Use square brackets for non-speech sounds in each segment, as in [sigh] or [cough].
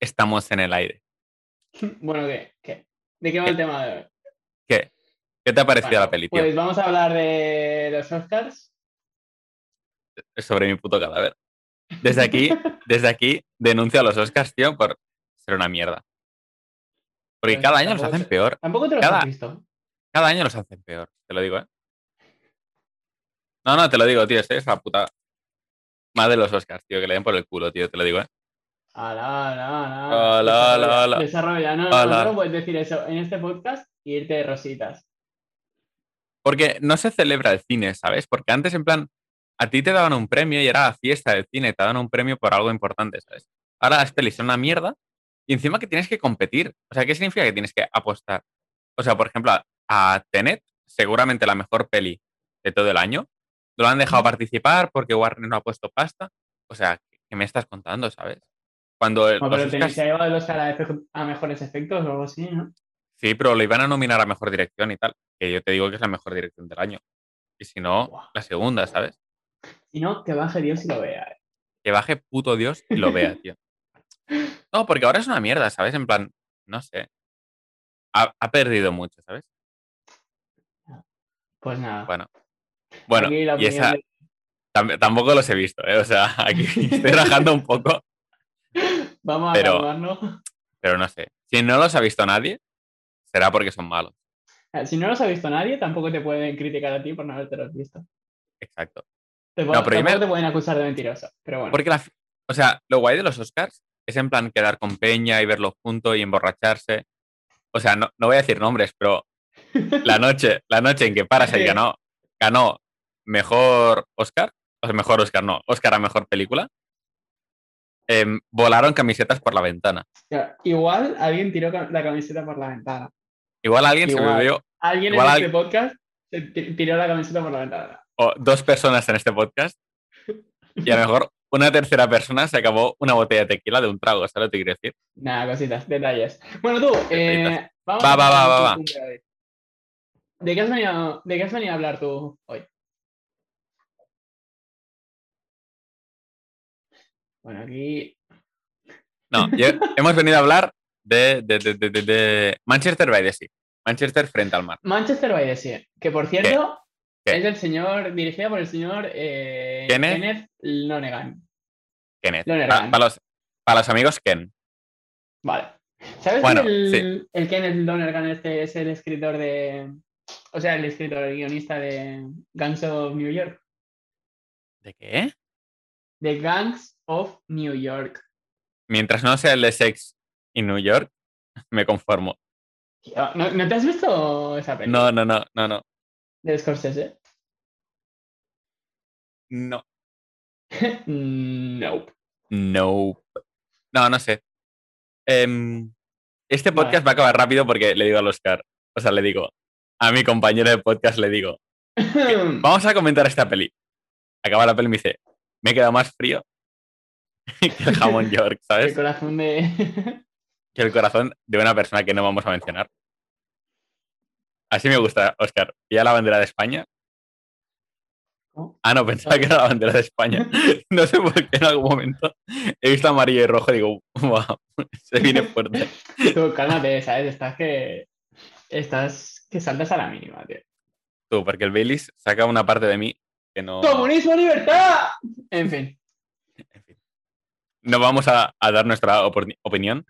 estamos en el aire. [laughs] Bueno, ¿qué? ¿Qué? ¿De qué va el tema de hoy? ¿Qué? ¿Qué te ha parecido Bueno, la tío? Pues vamos a hablar de los Oscars. Sobre mi puto cadáver. Desde aquí, [laughs] desde aquí, denuncio a los Oscars, tío, por ser una mierda. Porque Pues cada año los hacen peor. Tampoco te los Cada- has visto. Cada año los hacen peor, te lo digo, ¿eh? No, no, te lo digo, tío, es la puta. Más de los Oscars, tío, que le den por el culo, tío, te lo digo, ¿eh? Ala, ala, ala. Ala, ala, Desarrolla. No, Ala. no puedes decir eso en este podcast y irte de rositas. Porque no se celebra el cine, ¿sabes? Porque antes, en plan, a ti te daban un premio y era la fiesta del cine, te daban un premio por algo importante, ¿sabes? Ahora las pelis son una mierda y encima que tienes que competir. O sea, ¿qué significa que tienes que apostar? O sea, por ejemplo, a, a Tenet, seguramente la mejor peli de todo el año, lo han dejado participar porque Warner no ha puesto pasta. O sea, ¿qué me estás contando, sabes? Cuando el- Bueno, los pero tenéis Oscars- que llevar el Oscar a, mejores efectos o algo así, ¿no? Sí, pero lo iban a nominar a mejor dirección y tal. Que yo te digo que es la mejor dirección del año. Y si no, la segunda, ¿sabes? Si no, que baje Dios y lo vea. eh. Que baje puto Dios y lo vea, tío. [laughs] No, porque ahora es una mierda, ¿sabes? En plan, no sé. Ha, ha perdido mucho, ¿sabes? Pues nada. Bueno. Bueno, y esa de- tampoco los he visto, ¿eh? O sea, aquí [laughs] estoy rajando un poco, Vamos a pero- calmarnos. pero no sé. Si no los ha visto nadie, será porque son malos. Si no los ha visto nadie, tampoco te pueden criticar a ti por no haberte los visto. Exacto. Te No, pero me- te pueden acusar de mentiroso. Pero bueno. Porque la, o sea, lo guay de los Oscars es en plan quedar con Peña y verlos juntos y emborracharse. O sea, no, no voy a decir nombres, pero la [laughs] noche, la noche en que Parasite ganó, ganó mejor Oscar, o sea, mejor Oscar, no, Oscar a mejor película, em, volaron camisetas por la ventana. Igual alguien tiró la camiseta por la ventana. Igual alguien se Igual. bebió, Alguien Igual en al- este podcast se ti- tiró la camiseta por la ventana. o dos personas en este podcast, y a lo mejor una tercera persona se acabó una botella de tequila de un trago, ¿sabes lo que te quiero decir? Nada, cositas, detalles. Bueno, tú, eh, vamos Va, a va, va, va, tu va. cumple hoy. ¿De qué, has venido, ¿De qué has venido a hablar tú hoy? Bueno, aquí. No, [laughs] hemos venido a hablar de, de- de- de- de- de Manchester by the Sea. Manchester frente al mar. Manchester by the Sea, que por cierto ¿Qué? es del señor, dirigida por el señor eh, Kenneth. Kenneth Lonergan. Kenneth. Lonergan. Para, los, para los amigos, Ken. Vale. ¿Sabes Bueno, que el, el Kenneth Lonergan este es el escritor de. O sea, el escritor, el guionista de Gangs of New York? ¿De qué? The Gangs of New York. Mientras no sea el de Sex en New York, [laughs] me conformo. Tío, ¿No, ¿no te has visto esa película? No, no, no, no, no. De Scorsese. No. [laughs] nope. No. No, no sé. Em, este Vale. podcast va a acabar rápido porque le digo al Oscar. O sea, le digo. A mi compañero de podcast le digo. [laughs] Vamos a comentar esta peli. Acaba la peli y me dice. Me he quedado más frío [laughs] que el jamón York, El ¿sabes? corazón de. [laughs] que el corazón de una persona que no vamos a mencionar. Así me gusta, Oscar. ¿Ya la bandera de España? ¿Cómo? Ah, no, pensaba que era la bandera de España. [laughs] No sé por qué en algún momento he visto amarillo y rojo y digo, wow, se viene fuerte. Tú, cálmate, ¿sabes? Estás que. Estás que saltas a la mínima, tío. Tú, porque el Baileys saca una parte de mí que no. ¡Comunismo, libertad! En fin. No vamos a, a dar nuestra opinión.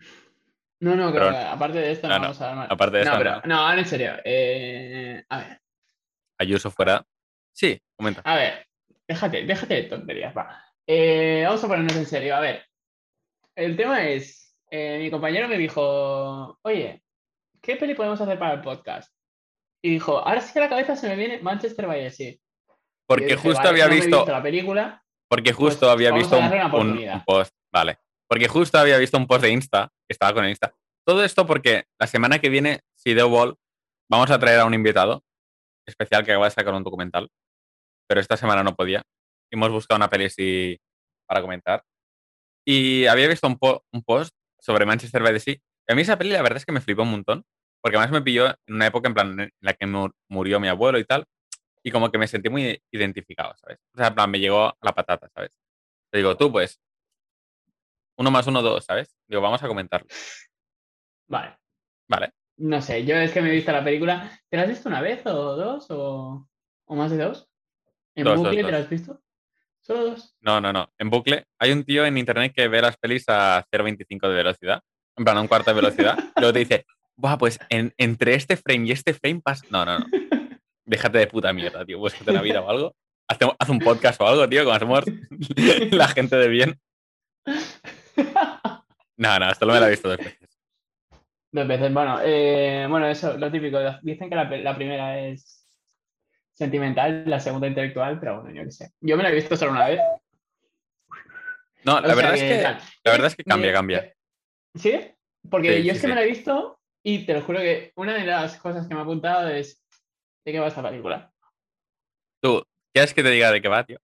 No, no, Pero- aparte de esto no, vamos a hablar. aparte de no, pero, no. no, ahora en serio. eh, a ver, Ayuso fuera. Sí, comenta. a ver. Déjate, déjate de tonterías, va. Eh, vamos a ponernos en serio. A ver. El tema es. eh, mi compañero me dijo. Oye, ¿qué peli podemos hacer para el podcast? Y dijo, ahora sí que a la cabeza se me viene Manchester by the Sea. Porque dije, justo "Vale, había no visto. la película. Porque justo Pues había vamos visto un, un post. Vale. Porque justo había visto un post de Insta. Que estaba con el Insta. Todo esto porque la semana que viene, si The Wall, vamos a traer a un invitado especial que acaba de sacar un documental. Pero esta semana no podía. Hemos buscado una peli así para comentar. Y había visto un, po- un post sobre Manchester by the Sea. Y a mí esa peli la verdad es que me flipó un montón. Porque además me pilló en una época en plan en la que mu- murió mi abuelo y tal. Y como que me sentí muy identificado, ¿sabes? O sea, en plan, me llegó a la patata, ¿sabes? Te digo, tú, pues, uno más uno, dos, ¿sabes? Digo, vamos a comentarlo. Vale. Vale. No sé, yo es que me he visto la película. ¿Te la has visto una vez o dos o, o más de dos? ¿En Dos, bucle dos, te la has visto? ¿Solo dos? No, no, no. En bucle. Hay un tío en internet que ve las pelis a 0.25 de velocidad. En plan, a un cuarto de velocidad. [laughs] luego te dice, Buah, pues en- entre este frame y este frame pasa. No, no, no. [laughs] Déjate de puta mierda, tío. Búscate la vida o algo. [laughs] Haz, haz un podcast o algo, tío, como hacemos la gente de bien. [laughs] No, no, esto lo me lo he visto dos veces. Dos veces, bueno, eh, bueno, eso, lo típico. Dicen que la, primera es sentimental, la segunda intelectual, pero bueno, yo qué sé. Yo me la he visto solo una vez. No, o la sea verdad es que, la verdad es que cambia, cambia. ¿Sí? Porque Sí, yo sí, es que me la he visto y te lo juro que una de las cosas que me ha apuntado es ¿de qué va esta película? Tú, ¿quieres que te diga de qué va, tío? ¿De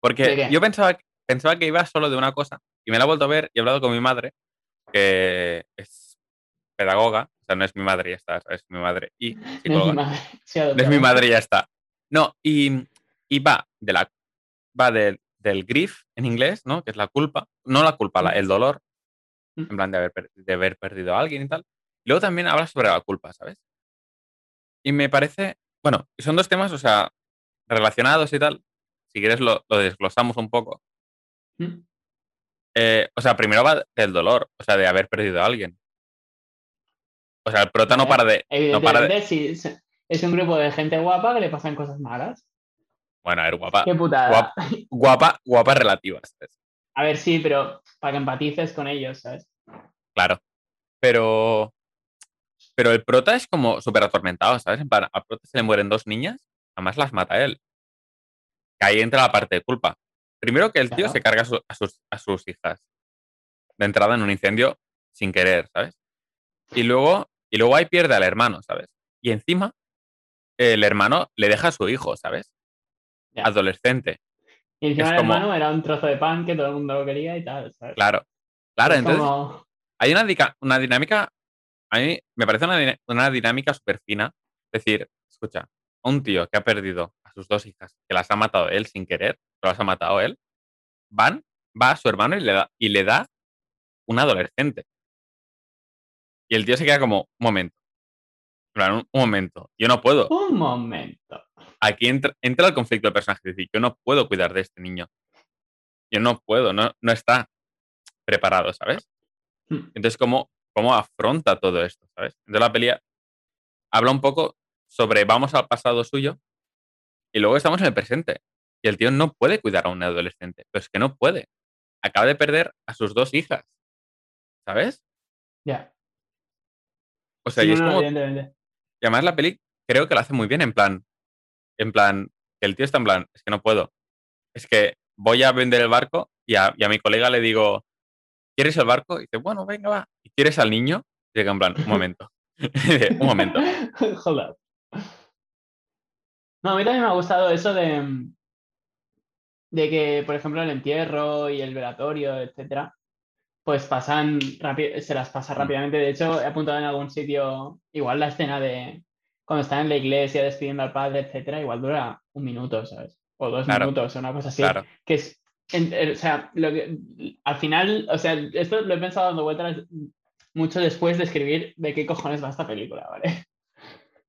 Porque yo pensaba, pensaba que iba solo de una cosa y me la he vuelto a ver y he hablado con mi madre, que es pedagoga, o sea, no es mi madre y ya está, es mi madre y No [laughs] es mi psicóloga. madre, No es mi madre y ya está. No, y, y va de la va del, del grief en inglés, ¿no? Que es la culpa, no la culpa, la- el dolor, Mm. en plan de haber, de haber perdido a alguien y tal. Y luego también habla sobre la culpa, ¿sabes? Y me parece, bueno, son dos temas, o sea, relacionados y tal. Si quieres lo, lo desglosamos un poco. ¿Mm? Eh, o sea, primero va del dolor, o sea, de haber perdido a alguien. O sea, el prota no para de... No para de Evidentemente, sí, es- un grupo de gente guapa que le pasan cosas malas. bueno, a ver, guapa. Qué putada. Guap- Guapa, guapa relativa, ¿sabes? A ver, sí, pero para que empatices con ellos, ¿sabes? Claro. Pero. Pero el prota es como súper atormentado, ¿sabes? En plan, al prota se le mueren dos niñas, además las mata él. Que ahí entra la parte de culpa. Primero que el tío se carga a, su- a sus, a sus hijas. De entrada en un incendio sin querer, ¿sabes? Y luego, y luego ahí pierde al hermano, ¿sabes? Y encima, el hermano le deja a su hijo, ¿sabes? Ya. Adolescente. Y encima es el como- hermano era un trozo de pan que todo el mundo lo quería y tal, ¿sabes? Claro. Claro, Es entonces. como- hay una, una dinámica, a mí me parece una, una dinámica súper fina. Es decir, escucha, un tío que ha perdido a sus dos hijas, que las ha matado él sin querer, las ha matado él, van, va a su hermano y le da, y le da un adolescente. Y el tío se queda como, un momento. Un, un momento, yo no puedo. Un momento. Aquí entra, entra el conflicto del personaje. Es decir, yo no puedo cuidar de este niño. Yo no puedo, no, no está preparado, ¿sabes? Hmm. Entonces, ¿cómo, ¿cómo afronta todo esto? ¿Sabes? Entonces la peli habla un poco sobre vamos al pasado suyo y luego estamos en el presente. Y el tío no puede cuidar a un adolescente. Pero es que no puede. Acaba de perder a sus dos hijas. ¿Sabes? Ya. O sea, Sí, y es no, no, como. evidentemente. Y además la peli creo que lo hace muy bien en plan. En plan, que el tío está en plan, es que no puedo. Es que voy a vender el barco y a, y a mi colega le digo, ¿quieres el barco? Y dice, bueno, venga, va. ¿Y quieres al niño? Y llega en plan, un momento. [laughs] un momento. [laughs] Hold up. No, a mí también me ha gustado eso de, de que, por ejemplo, el entierro y el velatorio, etcétera, pues pasan rápido, se las pasa Mm. rápidamente. De hecho, he apuntado en algún sitio, igual la escena de cuando están en la iglesia despidiendo al padre, etcétera, igual dura un minuto, ¿sabes? O dos Claro. minutos, o una cosa así. Claro. Que es, en- o sea, lo que, al final, o sea, esto lo he pensado dando vueltas mucho después de escribir de qué cojones va esta película, ¿vale? [laughs]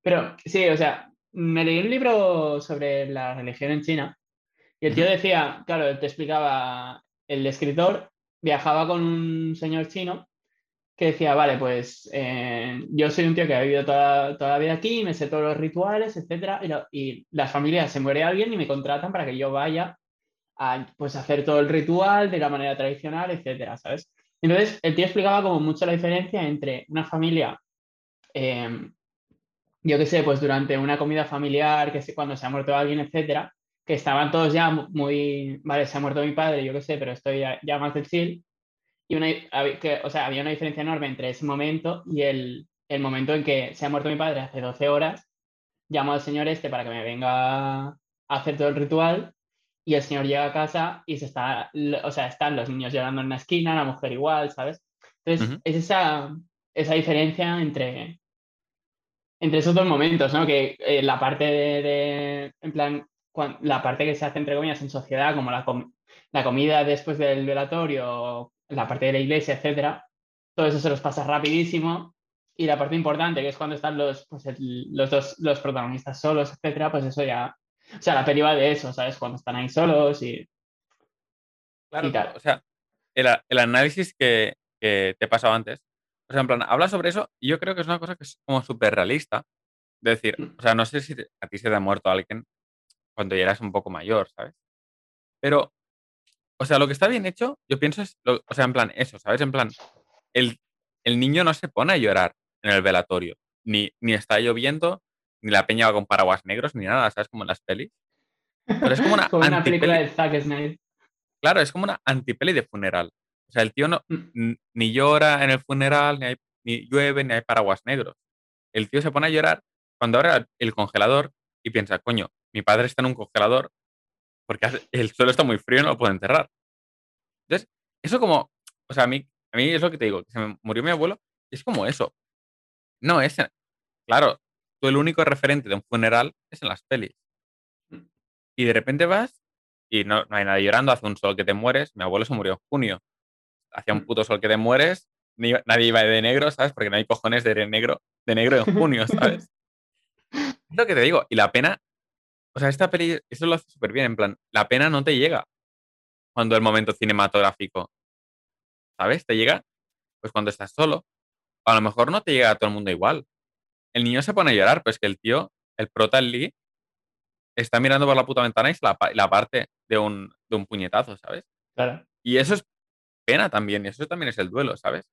Pero sí, o sea, me leí un libro sobre la religión en China y el tío decía, claro, te explicaba, el escritor viajaba con un señor chino que decía, vale, pues eh, yo soy un tío que ha vivido toda, toda la vida aquí, me sé todos los rituales, etcétera, y, lo- y las familias se muere alguien y me contratan para que yo vaya a pues, hacer todo el ritual de la manera tradicional, etcétera, ¿sabes? Entonces, el tío explicaba como mucho la diferencia entre una familia, eh, yo qué sé, pues durante una comida familiar, que sé, cuando se ha muerto alguien, etcétera, que estaban todos ya mu- muy, vale, se ha muerto mi padre, yo qué sé, pero estoy ya, ya más del chill. Y una, que, o sea, había una diferencia enorme entre ese momento y el, el momento en que se ha muerto mi padre hace 12 horas, llamo al señor este para que me venga a hacer todo el ritual y el señor llega a casa y se está, o sea, están los niños llorando en una esquina, la mujer igual, ¿sabes? Entonces, es esa, esa diferencia entre, entre esos dos momentos, ¿no? Que eh, la parte de, de- en plan, la parte que se hace entre comillas en sociedad, como la, com- la comida después del velatorio, la parte de la iglesia, etcétera, todo eso se los pasa rapidísimo. Y la parte importante, que es cuando están los, pues, los dos los protagonistas solos, etcétera, pues eso ya. O sea, la peli va de eso, ¿sabes? Cuando están ahí solos y. Claro, o sea, el, el análisis que, que, te he pasado antes, o sea, en plan, habla sobre eso y yo creo que es una cosa que es como súper realista. De decir, Mm. o sea, no sé si a ti se te ha muerto alguien cuando ya eras un poco mayor, ¿sabes? Pero, o sea, lo que está bien hecho, yo pienso es, lo- o sea, en plan, eso, ¿sabes? En plan, el, el niño no se pone a llorar en el velatorio, ni, ni está lloviendo, ni la peña va con paraguas negros, ni nada, ¿sabes? Como en las pelis. Pero es como una [laughs] Como una película de Zack Snyder. claro, es como una antipeli de funeral. O sea, el tío no, Mm. ni llora en el funeral, ni, hay, ni llueve, ni hay paraguas negros. El tío se pone a llorar cuando abre el congelador y piensa, coño, mi padre está en un congelador porque el suelo está muy frío y no lo puedo enterrar. Entonces, eso como, o sea, a mí, a mí es lo que te digo, que se me murió mi abuelo, es como eso. No es, en- claro, tú el único referente de un funeral es en las pelis. Y de repente vas y no, no hay nadie llorando, hace un sol que te mueres. Mi abuelo se murió en junio. Hacía un Mm. puto sol que te mueres, ni- nadie iba de negro, ¿sabes? Porque no hay cojones de negro, de negro en junio, ¿sabes? [laughs] Es lo que te digo. Y la pena, o sea, esta peli, eso lo hace súper bien, en plan, la pena no te llega cuando el momento cinematográfico, ¿sabes? Te llega, pues cuando estás solo. A lo mejor no te llega a todo el mundo igual. El niño se pone a llorar, pues que el tío, el prota, Lee, está mirando por la puta ventana y la, la parte de un, de un puñetazo, ¿sabes? Claro. Y eso es pena también, y eso también es el duelo, ¿sabes?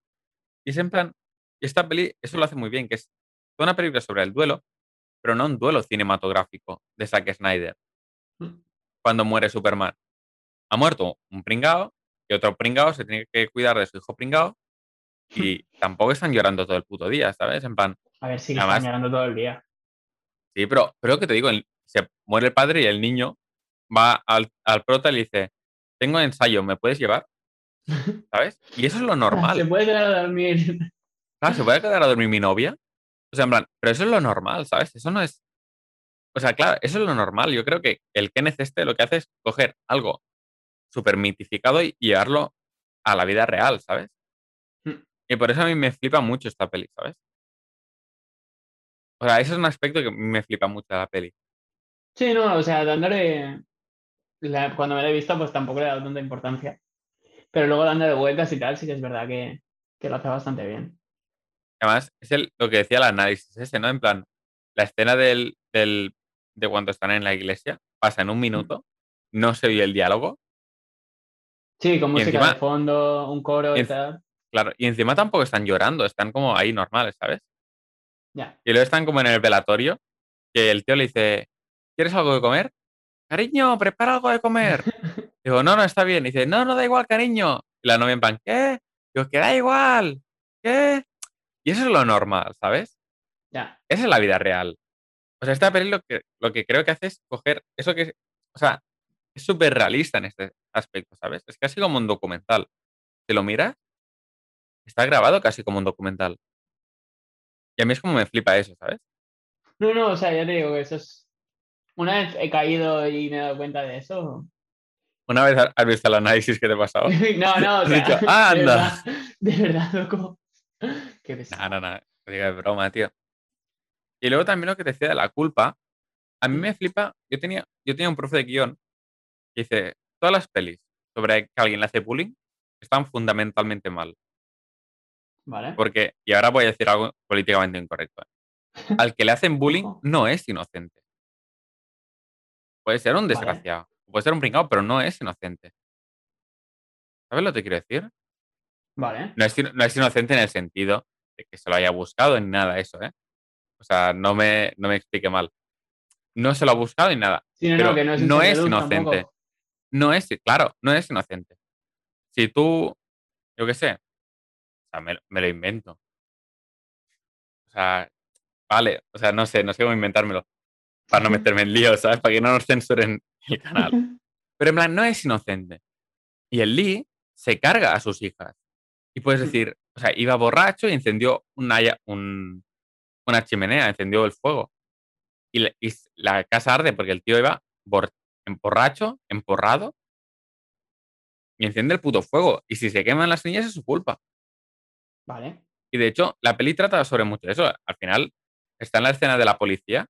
Y es en plan, y esta peli, eso lo hace muy bien, que es toda una película sobre el duelo, pero no un duelo cinematográfico de Zack Snyder. Mm. Cuando muere Superman, ha muerto un pringao y otro pringao se tiene que cuidar de su hijo pringao y tampoco están llorando todo el puto día, ¿sabes? En plan, A ver si Además- están llorando todo el día. sí, pero, lo que te digo, se muere el padre y el niño va al, al prota y le dice, tengo ensayo, ¿me puedes llevar? [laughs] ¿Sabes? Y eso es lo Se normal. puede quedar a dormir. Claro, ¿se puede quedar a dormir mi novia? Sea, en plan, pero eso es lo normal, ¿sabes? Eso no es... O sea, claro, eso es lo normal. Yo creo que el Kenneth este lo que hace es coger algo súper mitificado y y llevarlo a la vida real, ¿sabes? Mm. Y por eso a mí me flipa mucho esta peli, ¿sabes? O sea, ese es un aspecto que me flipa mucho de la peli. Sí, no, o sea, dándole. la- cuando me la he visto, pues tampoco le he dado tanta importancia. Pero luego dándole vueltas y tal, sí que es verdad que, que lo hace bastante bien. Además, es el, lo que decía el análisis ese, ¿no? En plan, la escena del, del- de cuando están en la iglesia pasa en un minuto, no se oye el diálogo, Sí, con música encima- de fondo, un coro y en- tal. claro, y encima tampoco están llorando, están como ahí normales, ¿sabes? Ya. Y luego están como en el velatorio, que el tío le dice, ¿quieres algo de comer? Cariño, prepara algo de comer. [laughs] Digo, no, no, está bien. Y dice, no, no da igual, cariño. Y la novia en plan, ¿qué? Digo, que da igual. ¿Qué? Y eso es lo normal, ¿sabes? Ya. Esa es la vida real. O sea, esta peli lo que, lo que creo que hace es coger eso que... O sea, es súper realista en este aspecto, ¿sabes? Es casi como un documental. ¿Te lo miras? Está grabado casi como un documental. Y a mí es como me flipa eso, ¿sabes? No, no, o sea, ya te digo que eso es. Una vez he caído y me he dado cuenta de eso. Una vez has visto el análisis que te he pasado. [laughs] No, no, o sea, dicho, [laughs] de "Anda". verdad, de verdad, loco. [laughs] Qué. No, no, no. Te digo de broma, tío. Y luego también lo que te decía de la culpa. A mí me flipa. Yo tenía, yo tenía un profe de guion que dice: todas las pelis sobre que alguien le hace bullying están fundamentalmente mal. Vale. Porque, y ahora voy a decir algo políticamente incorrecto. ¿eh? [laughs] Al que le hacen bullying no es inocente. Puede ser un Vale. desgraciado. Puede ser un pringado, pero no es inocente. ¿Sabes lo que quiero decir? Vale. No es, no es inocente en el sentido de que se lo haya buscado ni nada eso, ¿eh? O sea, no me, no me explique mal. No se lo ha buscado ni nada. Sí, no, Pero no, que no es, no inocente. tampoco. No es, claro, no es inocente. Si tú, yo qué sé, o sea, me, me lo invento. O sea, vale, o sea, no sé, no sé cómo inventármelo. Para no meterme en lío, ¿sabes? Para que no nos censuren el canal. Pero en plan, no es inocente. Y el Lee se carga a sus hijas. Y puedes Mm. decir, o sea, iba borracho y encendió una, un- una chimenea, encendió el fuego. Y, la- y la casa arde porque el tío iba bor- borracho, emporrado. y enciende el puto fuego. Y si se queman las niñas es su culpa. Vale. Y de hecho, la peli trata sobre mucho eso. Al final, está en la escena de la policía,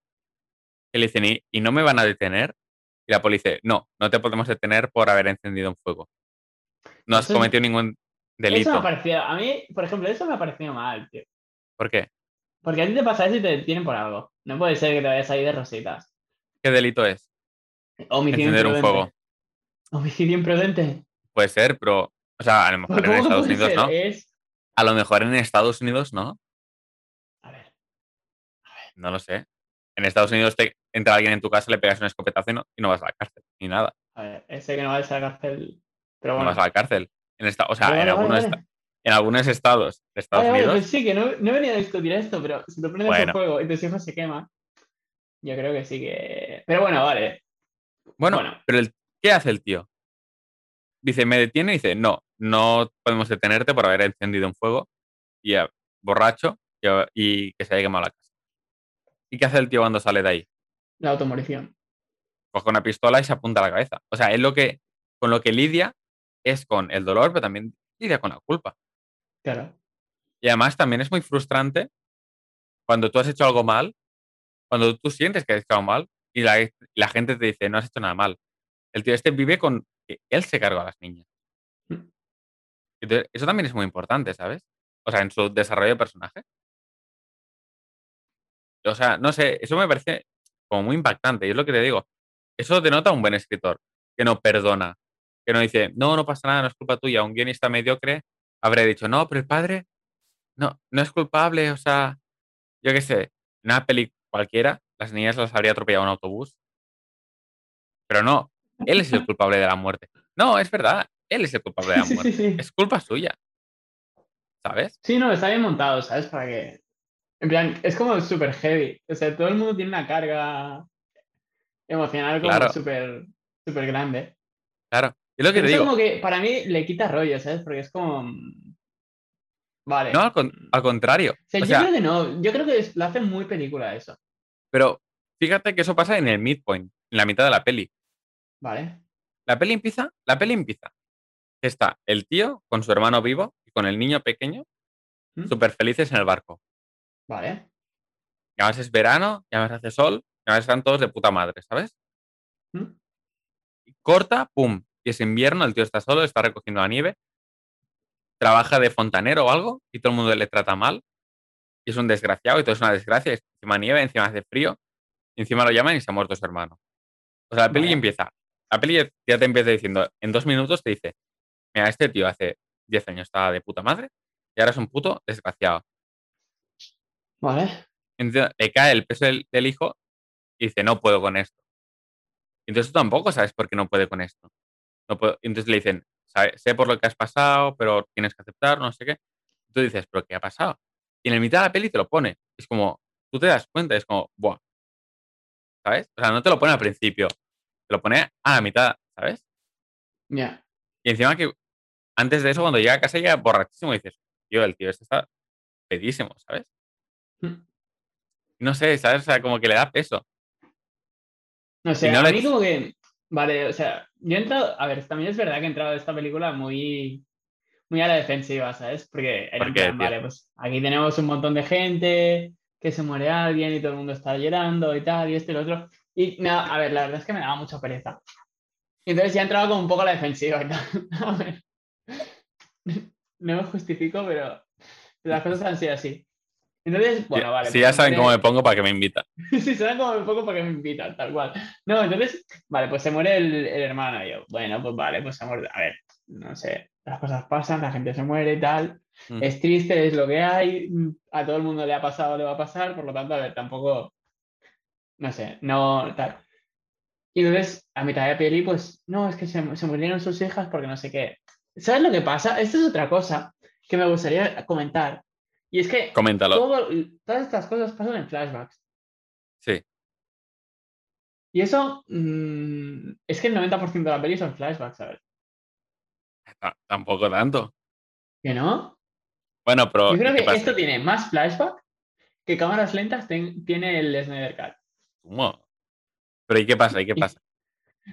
que le dicen, ¿y, y no me van a detener? Y la policía dice, no, no te podemos detener por haber encendido un fuego. No has cometido ningún Eso delito. me ha parecido, a mí, por ejemplo, eso me ha parecido mal, tío. ¿Por qué? Porque a ti te pasa eso y te detienen por algo. No puede ser que te vayas ahí de rositas. ¿Qué delito es? Homicidio Encender un imprudente. fuego. Homicidio imprudente. Puede ser, pero, o sea, a lo mejor en ¿Cómo que Estados Unidos ser? no. Es. A lo mejor en Estados Unidos no. A ver. No lo sé. En Estados Unidos te entra alguien en tu casa, le pegas un escopetazo y no, y no vas a la cárcel, ni nada. A ver, ese que no va a la cárcel. Pero No vas a la cárcel. En esta, o sea, Vale, en, vale, algunos, vale. en algunos estados de Estados Unidos, pues sí, que no, no venía a discutir esto, pero si te prendes Bueno. el fuego y tus hijos se queman, yo creo que sí que. Pero bueno, vale. bueno, bueno. pero el, ¿qué hace el tío? Dice, me detiene y dice, no, no podemos detenerte por haber encendido un fuego y borracho y, y que se haya quemado la casa. ¿Y qué hace el tío cuando sale de ahí? La automorición. Coge una pistola y se apunta a la cabeza. O sea, es lo que, con lo que lidia es con el dolor, pero también lidia con la culpa. Claro. Y además también es muy frustrante cuando tú has hecho algo mal, cuando tú sientes que has hecho algo mal y la, gente te dice, no has hecho nada mal. El tío este vive con que él se carga a las niñas. Mm. Entonces, eso también es muy importante, ¿sabes? O sea, en su desarrollo de personaje. O sea, no sé, eso me parece como muy impactante. Y es lo que te digo. Eso denota un buen escritor, que no perdona, que no dice, no, no pasa nada, no es culpa tuya. Un guionista mediocre habría dicho, no, pero el padre no, no es culpable, o sea, yo qué sé, en una peli cualquiera, las niñas las habría atropellado un autobús. Pero no, él es el [laughs] culpable de la muerte. No, es verdad, él es el culpable de la muerte. sí, sí. Es culpa suya. ¿Sabes? Sí, no, está bien montado, ¿sabes? Para que. En plan, es como súper heavy. O sea, todo el mundo tiene una carga emocional como Claro. súper súper grande. Claro. Es lo que te digo. como que para mí le quita rollo, ¿sabes? Porque es como. mm, Vale. No, al, con- al contrario. O sea, O yo sea, creo que no. Yo creo que lo hacen muy película eso. pero fíjate que eso pasa en el midpoint, en la mitad de la peli. Vale. La peli empieza, la peli empieza. Está el tío con su hermano vivo y con el niño pequeño, ¿Mm? súper felices en el barco. Vale. Y además es verano, y además hace sol, y además están todos de puta madre, ¿sabes? ¿Mm? Y corta, pum, y es invierno, el tío está solo, está recogiendo la nieve, trabaja de fontanero o algo, y todo el mundo le trata mal, y es un desgraciado, y todo es una desgracia, y encima nieve, encima hace frío, y encima lo llaman y se ha muerto su hermano. O sea, la peli Vale. empieza, la peli ya te empieza diciendo, en dos minutos te dice, mira, este tío hace 10 años estaba de puta madre, y ahora es un puto desgraciado. Vale. Entonces, le cae el peso del, del hijo y dice, no puedo con esto. Entonces tú tampoco sabes por qué no puede con esto. No puedo- Entonces le dicen, "Sabe- sé por lo que has pasado, pero tienes que aceptar, no sé qué. Tú dices, pero ¿qué ha pasado? Y en el mitad de la peli te lo pone. Es como, tú te das cuenta, es como, buah. ¿Sabes? O sea, no te lo pone al principio, te lo pone a la mitad, ¿sabes? Ya. Y encima que antes de eso, cuando llega a casa, llega borrachísimo y dices, tío, el tío este está pedísimo, ¿sabes? Mm. No sé, ¿sabes? O sea, como que le da peso. No sé, no a le- mí como que. Vale, o sea, yo he entrado. A ver, también es verdad que he entrado a esta película muy. Muy a la defensiva, ¿sabes? Porque era ¿Por qué, plan, vale, pues aquí tenemos un montón de gente, que se muere alguien y todo el mundo está llorando y tal, y esto y lo otro. Y nada, a ver, la verdad es que me daba mucha pereza. Y entonces ya he entrado como un poco a la defensiva y tal. [laughs] A ver. No me justifico, pero las cosas han sido así. Entonces, bueno, si vale. si pues ya [laughs] saben cómo me pongo para que me invitan. Sí, suena como un poco porque me invitan, tal cual. No, entonces, vale, pues se muere el, el hermano. Y yo, bueno, pues vale, pues se muere. A ver, no sé, las cosas pasan, la gente se muere y tal. Mm. Es triste, es lo que hay. A todo el mundo le ha pasado, le va a pasar. Por lo tanto, a ver, tampoco. No sé, no tal. Y entonces, a mitad de peli, pues, no, es que se, se murieron sus hijas porque no sé qué. ¿Sabes lo que pasa? Esto es otra cosa que me gustaría comentar. Y es que Coméntalo. todo- todas estas cosas pasan en flashbacks. Sí. Y eso mm, es que el 90% de la peli son flashbacks, ¿sabes? Ta- Tampoco tanto. ¿Que no? Bueno, pero. Yo creo ¿y qué que pasa? esto tiene más flashback que cámaras lentas ten- tiene el Snyder Cut. ¿Cómo? Pero ¿y qué pasa? ¿Y qué pasa?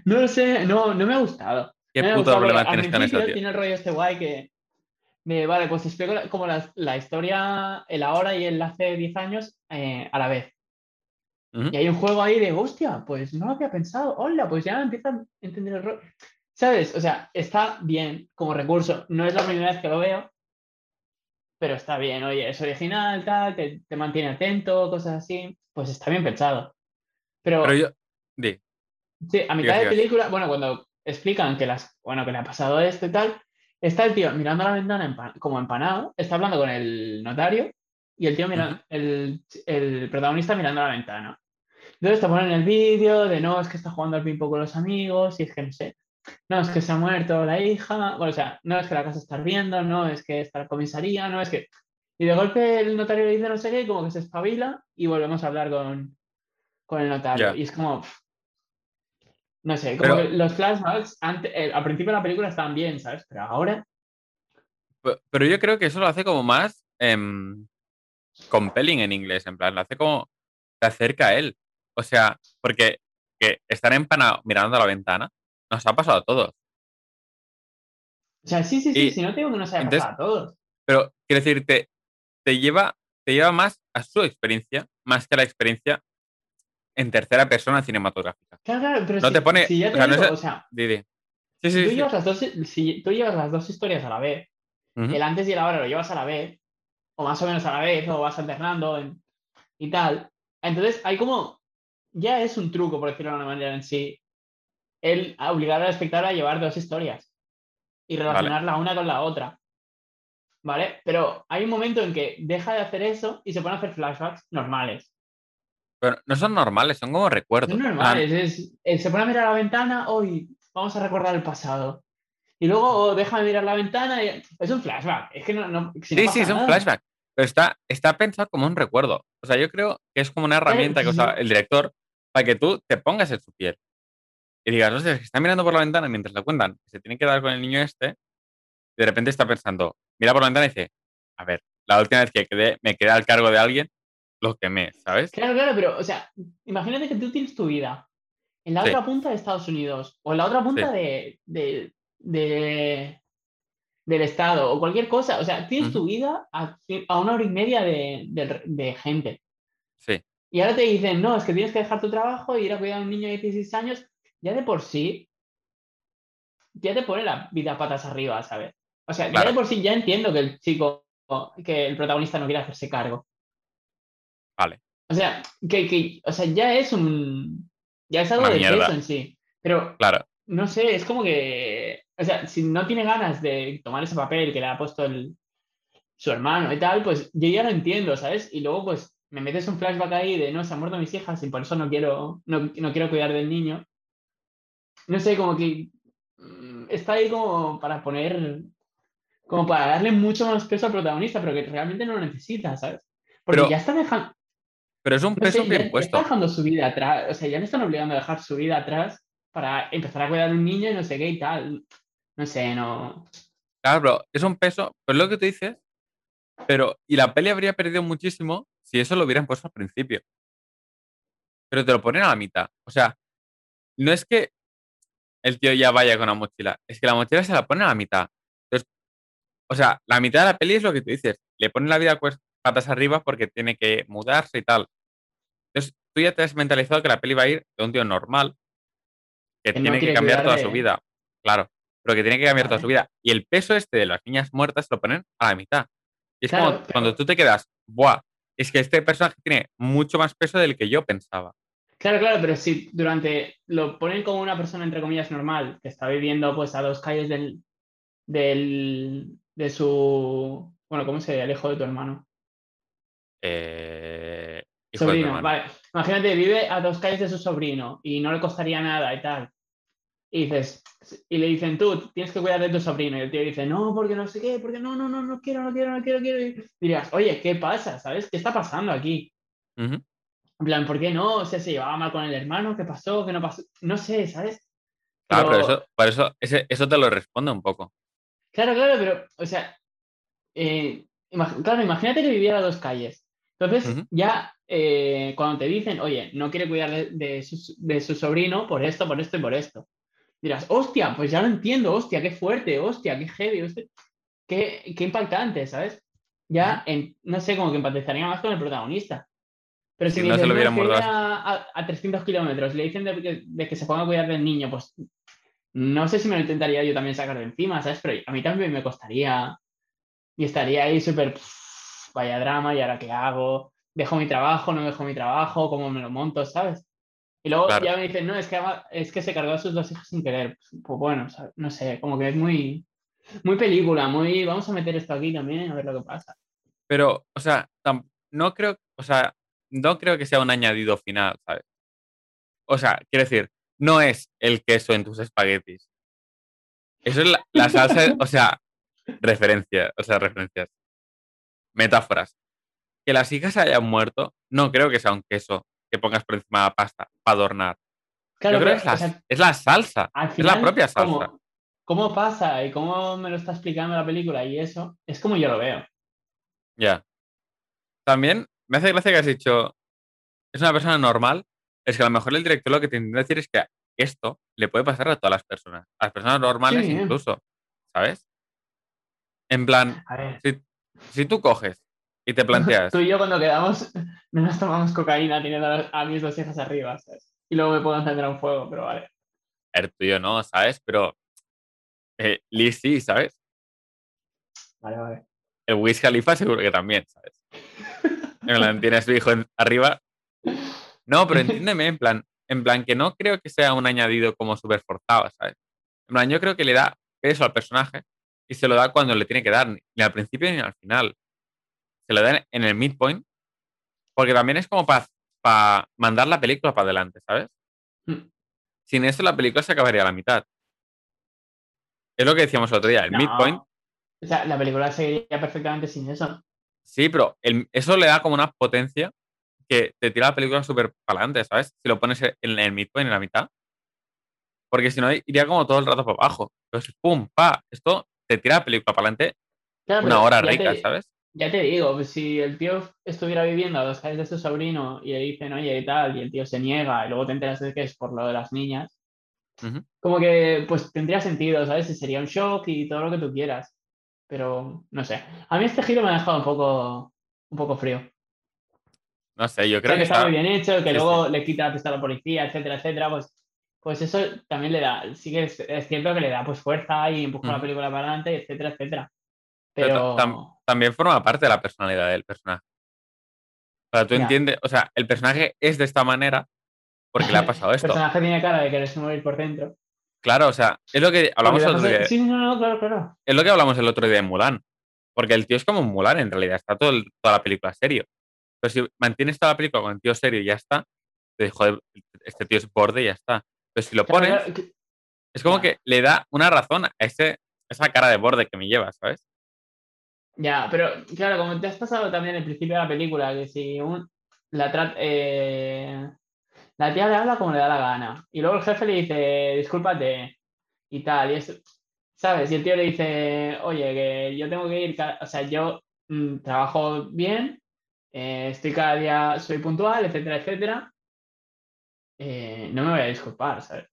No lo sé, no, no me ha gustado. ¿Qué Me puto problema tienes con eso, tío? Tiene el rollo este guay que. De, vale, pues explico la- como la, la historia, el ahora y el hace 10 años eh, a la vez. Y hay un juego ahí de, hostia, pues no lo había pensado. Hola, pues ya empiezan a entender el rollo. ¿Sabes? O sea, está bien como recurso. No es la primera vez que lo veo, pero está bien. Oye, es original, tal, te, te mantiene atento, cosas así. Pues está bien pensado. Pero, Pero yo. Di. sí, a mitad de película, bueno, cuando explican que las, bueno, que le ha pasado esto y tal, está el tío mirando a la ventana como empanado, está hablando con el notario y el tío mira, el, el protagonista mirando a la ventana. Entonces te ponen el vídeo de no, es que está jugando al ping-pong con los amigos y es que no sé. No, es que se ha muerto la hija, bueno, o sea, no es que la casa está ardiendo, no es que está la comisaría, no es que... Y de golpe el notario le dice no sé qué, y como que se espabila y volvemos a hablar con, con el notario. Y es como... pff, No sé, como Pero- que los flashbacks ante- eh, al principio de la película estaban bien, ¿sabes? Pero ahora... Pe- Pero yo creo que eso lo hace como más em, compelling en inglés, en plan, lo hace como te acerca a él. O sea, porque que estar empanado mirando a la ventana nos ha pasado a todos. O sea, sí, sí, sí, Y- si no te digo que nos haya entonces- pasado a todos. Pero quiero decir, te, te lleva, te lleva más a su experiencia, más que a la experiencia en tercera persona cinematográfica. Claro, claro, pero No si, te pone- si ya o te sea, no digo, es- o sea. Sí, si tú, sí. llevas las dos, si tú llevas las dos historias a la vez, el antes y el ahora lo llevas a la vez, o más o menos a la vez, o vas alternando en- y tal. Entonces, hay como, ya es un truco, por decirlo de alguna manera en sí, el obligar al espectador a llevar dos historias y relacionarla una con la otra. ¿Vale? Pero hay un momento en que deja de hacer eso y se pone a hacer flashbacks normales. Pero no son normales, son como recuerdos. Son normales. Es, eh, se pone a mirar a la ventana, hoy vamos a recordar el pasado. Y luego oh, deja de mirar la ventana y es un flashback. Es que no, no, si no Sí, sí, es un flashback. Pero está, está pensado como un recuerdo. O sea, yo creo que es como una herramienta que usa el director para que tú te pongas en su piel. Y digas, no sé, es está mirando por la ventana mientras le cuentan se tiene que dar con el niño este. Y de repente está pensando, mira por la ventana y dice, a ver, la última vez que quedé, me quedé al cargo de alguien, lo quemé, ¿sabes? Claro, claro, pero, o sea, imagínate que tú tienes tu vida en la Sí. otra punta de Estados Unidos o en la otra punta Sí. de, de- de- del Estado o cualquier cosa. O sea, tienes tu vida a, a una hora y media de, de- de gente. Sí. Y ahora te dicen, no, es que tienes que dejar tu trabajo e ir a cuidar a un niño de 16 años. Ya de por sí, ya te pone la vida patas arriba, ¿sabes? O sea, ya de por sí ya entiendo que el chico, que el protagonista no quiere hacerse cargo. Vale. O sea, que, que- o sea, ya es un. Ya es algo Una de mierda. peso en sí. Pero, Claro. no sé, es como que. O sea, si no tiene ganas de tomar ese papel que le ha puesto el, su hermano y tal, pues yo ya lo entiendo, ¿sabes? Y luego, pues, me metes un flashback ahí de no, se han muerto mis hijas y por eso no quiero, no, no quiero cuidar del niño. No sé, como que mm, está ahí como para poner. Como para darle mucho más peso al protagonista, pero que realmente no lo necesita, ¿sabes? Porque Pero- ya está dejando. Pero es un No peso sé, ya- bien ya puesto. está dejando su vida atrás. O sea, ya le están obligando a dejar su vida atrás para empezar a cuidar a un niño y no sé qué y tal. No sé, no. Claro, bro, es un peso, pues lo que tú dices, pero, y la peli habría perdido muchísimo si eso lo hubieran puesto al principio. Pero te lo ponen a la mitad. O sea, no es que el tío ya vaya con la mochila, es que la mochila se la pone a la mitad. Entonces, o sea, la mitad de la peli es lo que tú dices, le ponen la vida patas arriba porque tiene que mudarse y tal. Entonces, tú ya te has mentalizado que la peli va a ir de un tío normal que Que no tiene que cambiar toda su vida. Claro, pero que tiene que cambiar toda su vida. Y el peso este de las niñas muertas lo ponen a la mitad. Y es Claro, como pero- cuando tú te quedas, ¡buah! Es que este personaje tiene mucho más peso del que yo pensaba. Claro, claro, pero si durante. Lo ponen como una persona, entre comillas, normal, que está viviendo pues a dos calles del. del de su. Bueno, ¿cómo se hijo de tu hermano. Eh, hijo sobrino, vale. Imagínate, vive a dos calles de su sobrino y no le costaría nada y tal. Y dices, y le dicen, tú tienes que cuidar de tu sobrino. Y el tío dice, no, porque no sé qué, porque no, no, no, no quiero, no quiero, no quiero, quiero. Y dirías, oye, ¿qué pasa? ¿Sabes? ¿Qué está pasando aquí? En plan, ¿por qué no? O sea, se llevaba mal con el hermano, ¿qué pasó? ¿Qué no pasó? No sé, ¿sabes? Claro, pero Pero- eso, por eso, ese- eso te lo responde un poco. Claro, claro, pero, o sea, eh, imag- claro, imagínate que viviera a dos calles. Entonces, ya eh, cuando te dicen, oye, no quiere cuidar de, de su, de su sobrino por esto, por esto y por esto. dirás, hostia, pues ya lo entiendo, hostia, qué fuerte, hostia, qué heavy, hostia, qué, qué impactante, ¿sabes? Ya, en, no sé, como que empatizaría más con el protagonista. Pero si, Si no se dicen, lo "No, hubieran a, a- a 300 kilómetros, le dicen de que, de que se ponga a cuidar del niño, pues no sé si me lo intentaría yo también sacar de encima, ¿sabes? Pero a mí también me costaría y estaría ahí súper, "Pff, vaya drama, ¿y ahora qué hago? ¿Dejo mi trabajo? ¿No dejo mi trabajo? ¿Cómo me lo monto? ¿Sabes? Y luego Claro. ya me dicen, no, es que, es que se cargó a sus dos hijos sin querer. Pues, pues bueno, no sé, como que es muy, muy película, muy, vamos a meter esto aquí también a ver lo que pasa. Pero, o sea, no creo, o sea, no creo que sea un añadido final, ¿sabes? O sea, quiero decir, no es el queso en tus espaguetis. Eso es la, la salsa, o sea, referencia, o sea, referencias. Metáforas. Que las hijas hayan muerto, no creo que sea un queso que pongas por encima de la pasta para adornar. Claro, Yo creo que es la, o sea, es la salsa, al es la propia salsa. ¿cómo, cómo pasa y cómo me lo está explicando la película y eso, es como yo lo veo. Ya. También me hace gracia que has dicho, es una persona normal. Es que a lo mejor el director lo que te intenta decir es que esto le puede pasar a todas las personas, a las personas normales Sí. incluso, ¿sabes? En plan, A ver, si, si tú coges y te planteas, tú y yo cuando quedamos no nos tomamos cocaína teniendo a, a mis dos hijas arriba, ¿sabes? Y luego me puedo encender un fuego, pero vale. el tuyo no, ¿sabes? Pero eh, Liz sí, ¿sabes? Vale, vale. El Wiz Khalifa seguro que también, ¿sabes? En plan, tiene a su hijo en- arriba. No, pero entiéndeme, en plan, en plan que no creo que sea un añadido como súper forzado, ¿sabes? En plan, yo creo que le da peso al personaje y se lo da cuando le tiene que dar, ni al principio ni al final. Se lo da en, el midpoint, porque también es como para mandar la película para adelante, ¿sabes? Mm. Sin eso la película se acabaría a la mitad. Es lo que decíamos el otro día, el No. midpoint O sea, la película seguiría perfectamente sin eso. Sí, pero el- eso le da como una potencia que te tira la película súper para adelante, ¿sabes? Si lo pones en el midpoint, en la mitad. Porque si no, iría como todo el rato para abajo. Entonces, pum, pa, esto te tira la película para adelante Claro, una hora rica, te- ¿sabes? Ya te digo, pues si el tío estuviera viviendo a dos calles de su sobrino y le dicen, oye, y tal, y el tío se niega, y luego te enteras de que es por lo de las niñas, Ujú. como que pues tendría sentido, ¿sabes? Y sería un shock y todo lo que tú quieras. Pero no sé. A mí este giro me ha dejado un poco, un poco frío. No sé, yo O sea, creo que que está está... muy bien hecho, que sí, luego le quita la pista a la policía, etcétera, etcétera, pues, pues eso también le da, sí que es, es cierto que le da pues fuerza y empuja la película para adelante, etcétera, etcétera. Pero Pero, ta- tam- también forma parte de la personalidad del personaje. O sea, tú Ya. entiendes, o sea, el personaje es de esta manera porque le ha pasado [laughs] el esto. personaje tiene cara de quererse morir por dentro. Claro, o sea, es lo que hablamos el otro día. Sí, no, no, claro, claro. Es lo que hablamos el otro día de Mulan. Porque el tío es como un Mulan en realidad. Está todo el- toda la película serio. Pero si mantienes toda la película con el tío serio y ya está, te joder, este tío es borde y ya está. Pero si lo pones, claro, que- es como ya. que le da una razón a ese, esa cara de borde que me lleva, ¿sabes? Ya, pero claro, como te has pasado también el principio de la película, que si un, la, eh, la tía le habla como le da la gana, y luego el jefe le dice, discúlpate, y tal, y es, ¿sabes? Y el tío le dice, oye, que yo tengo que ir, o sea, yo mm, trabajo bien, eh, estoy cada día, soy puntual, etcétera, etcétera, eh, no me voy a disculpar, ¿sabes?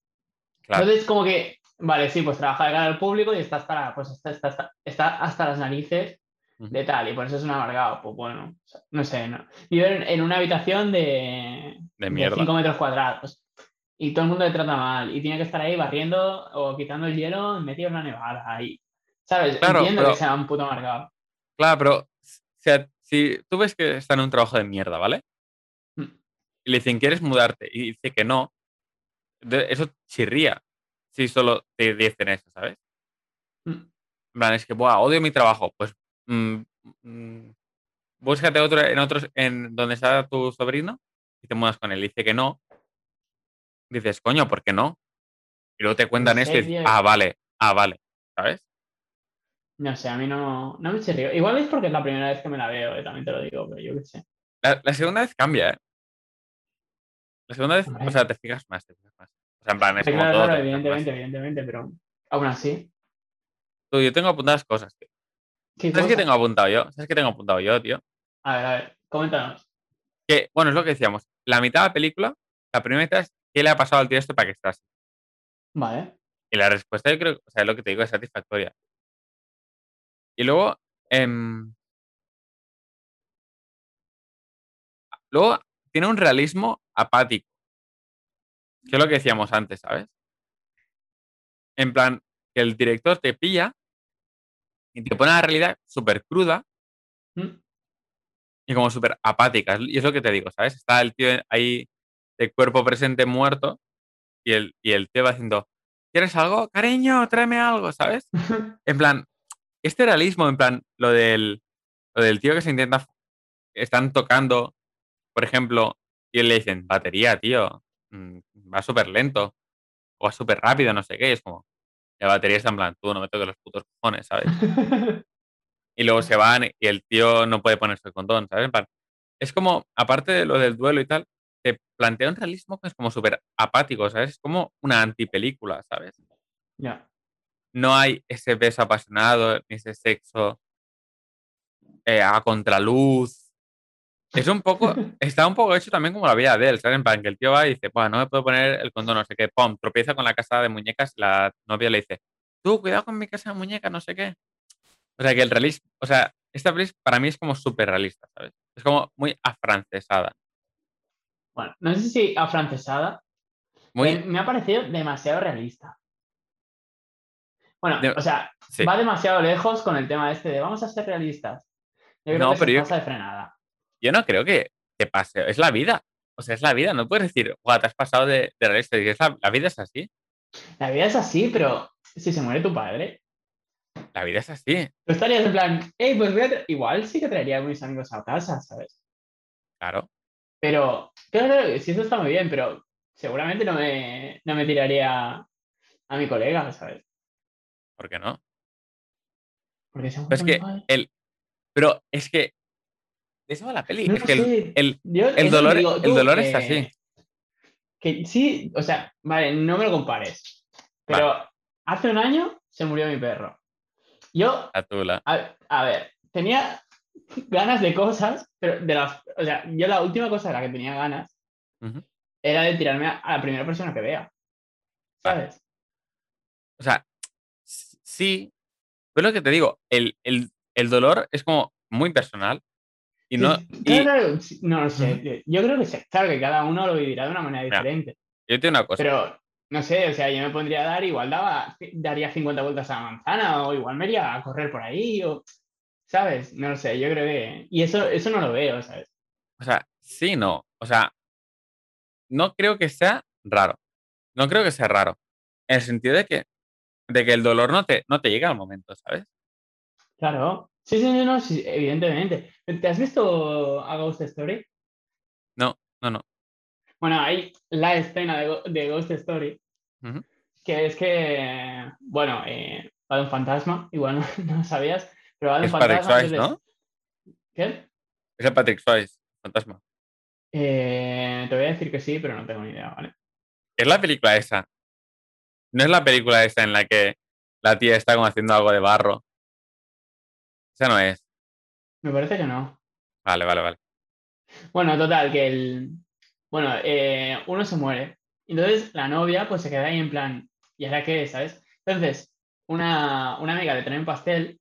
Claro. Entonces, como que, vale, sí, pues trabaja de cara al público y está hasta, la- pues está, está, está- está hasta las narices de tal, y por eso es un amargado. Pues bueno, o sea, no sé, no. Vive en, en una habitación de, De mierda. 5 metros cuadrados y todo el mundo le trata mal y tiene que estar ahí barriendo o quitando el hielo metido en la nevada. Y, ¿Sabes? Claro, Entiendo pero- que sea un puto amargado. Claro, pero si tú ves que está en un trabajo de mierda, ¿vale? Y le dicen, ¿quieres mudarte? Y dice que no. eso chirría si solo te dicen eso, ¿sabes? Mm. En plan, es que, buah, odio mi trabajo. Pues mm, mm, búscate otro en otros en donde está tu sobrino y te mudas con él. Dice que no. Dices, coño, ¿por qué no? Y luego te cuentan No esto y dices, ah, vale, ah, vale. ¿Sabes? No sé, a mí no, no me chirrió. Igual es porque es la primera vez que me la veo, eh, también te lo digo, pero yo qué sé. La, la segunda vez cambia, ¿eh? La segunda vez, o sea, te fijas más, te fijas más. O sea, en plan, es como claro, todo. claro, evidentemente, evidentemente, pero aún así. Tú, yo tengo apuntadas cosas, tío. ¿Qué ¿Sabes qué cosa? tengo apuntado yo? ¿Sabes qué tengo apuntado yo, tío? A ver, a ver, coméntanos. Que, bueno, es lo que decíamos. La mitad de la película, la primera mitad es qué le ha pasado al tío este para que esté así. Vale. Y la respuesta yo creo, o sea, lo que te digo es satisfactoria. Y luego, em, luego tiene un realismo apático. Que es lo que decíamos antes, ¿sabes? En plan, que el director te pilla y te pone la realidad súper cruda ¿Mm? y como súper apática. Y es lo que te digo, ¿sabes? Está el tío ahí de cuerpo presente muerto y el, y el tío va diciendo, ¿quieres algo? Cariño, tráeme algo, ¿sabes? [laughs] En plan, este realismo, en plan, lo del, lo del tío que se intenta, están tocando, por ejemplo, y le dicen, batería, tío, mm, va súper lento, o va súper rápido, no sé qué, y es como, la batería está en plan, tú no me toques los putos cojones, ¿sabes? [laughs] Y luego se van y el tío no puede ponerse el condón, ¿sabes? Es como, aparte de lo del duelo y tal, te plantea un realismo que es como súper apático, ¿sabes? Es como una antipelícula, ¿sabes? Ya. No hay ese beso apasionado, ni ese sexo eh, a contraluz. Es un poco, [laughs] está un poco hecho también como la vida de él, ¿sabes? En plan, que el tío va y dice, bueno, no me puedo poner el condón, no sé qué, pum, tropieza con la casa de muñecas, la novia le dice, tú, cuidado con mi casa de muñecas, no sé qué. O sea, que el realismo, o sea, esta película para mí es como súper realista, ¿sabes? Es como muy afrancesada. Bueno, no sé si afrancesada. Muy, eh, me ha parecido demasiado realista. Bueno, De- o sea, sí. va demasiado lejos con el tema este de vamos a ser realistas. Yo creo No, que pero se yo- pasa de frenada. Yo no creo que te pase, es la vida. O sea, es la vida, no puedes decir, "Guau, te has pasado de, de realista. Es la, la vida es así, La vida es así, pero si se muere tu padre, la vida es así, tú estarías en plan, hey, pues voy a tra-". igual sí que traería a mis amigos a casa, ¿sabes? claro. Pero, claro, sí, eso está muy bien, pero seguramente no me, no me tiraría a mi colega, ¿sabes? ¿Por qué no? Porque se Pero es que el, pero es que eso va la peli. No es lo que el, el- el dolor, digo, el tú, dolor es eh, así. Que sí, o sea, vale, no me lo compares. Pero hace un año se murió mi perro. Yo, La tula. a, a ver, tenía ganas de cosas, pero de las. O sea, yo la última cosa de la que tenía ganas era de tirarme a, a la primera persona que vea. Vale. ¿Sabes? O sea, sí, pero lo que te digo, el, el, el dolor es como muy personal y no, y no lo sé. Yo creo que claro que cada uno lo vivirá de una manera Mira, diferente. yo te una cosa, Pero no sé, o sea, yo me pondría a dar, igual daba, daría 50 vueltas a la manzana, o igual me iría a correr por ahí, o. ¿Sabes? No lo sé, yo creo que. Y eso, eso no lo veo, ¿sabes? o sea, sí, no, o sea, no creo que sea raro, no creo que sea raro, en el sentido de que, de que el dolor no te, no te llega al momento, ¿sabes? Claro. Sí, sí, sí, no, sí, evidentemente. ¿Te has visto a Ghost Story? No, no, no. Bueno, hay la escena de, Ghost Story, que es que, bueno, eh, va de un fantasma, igual [laughs] no, no lo sabías, pero va de un Es Patrick fantasma. Swayze, entonces- ¿no? ¿Qué? Es el Patrick Swayze, fantasma. Eh, te voy a decir que sí, pero no tengo ni idea, ¿vale? Es la película esa. No es la película esa en la que la tía está como haciendo algo de barro. Esa no es. Me parece que no. Vale, vale, vale. Bueno, total, que el. Bueno, eh, uno se muere. Entonces la novia pues se queda ahí en plan, ¿y ahora qué? ¿Sabes? Entonces, una, una amiga le trae un pastel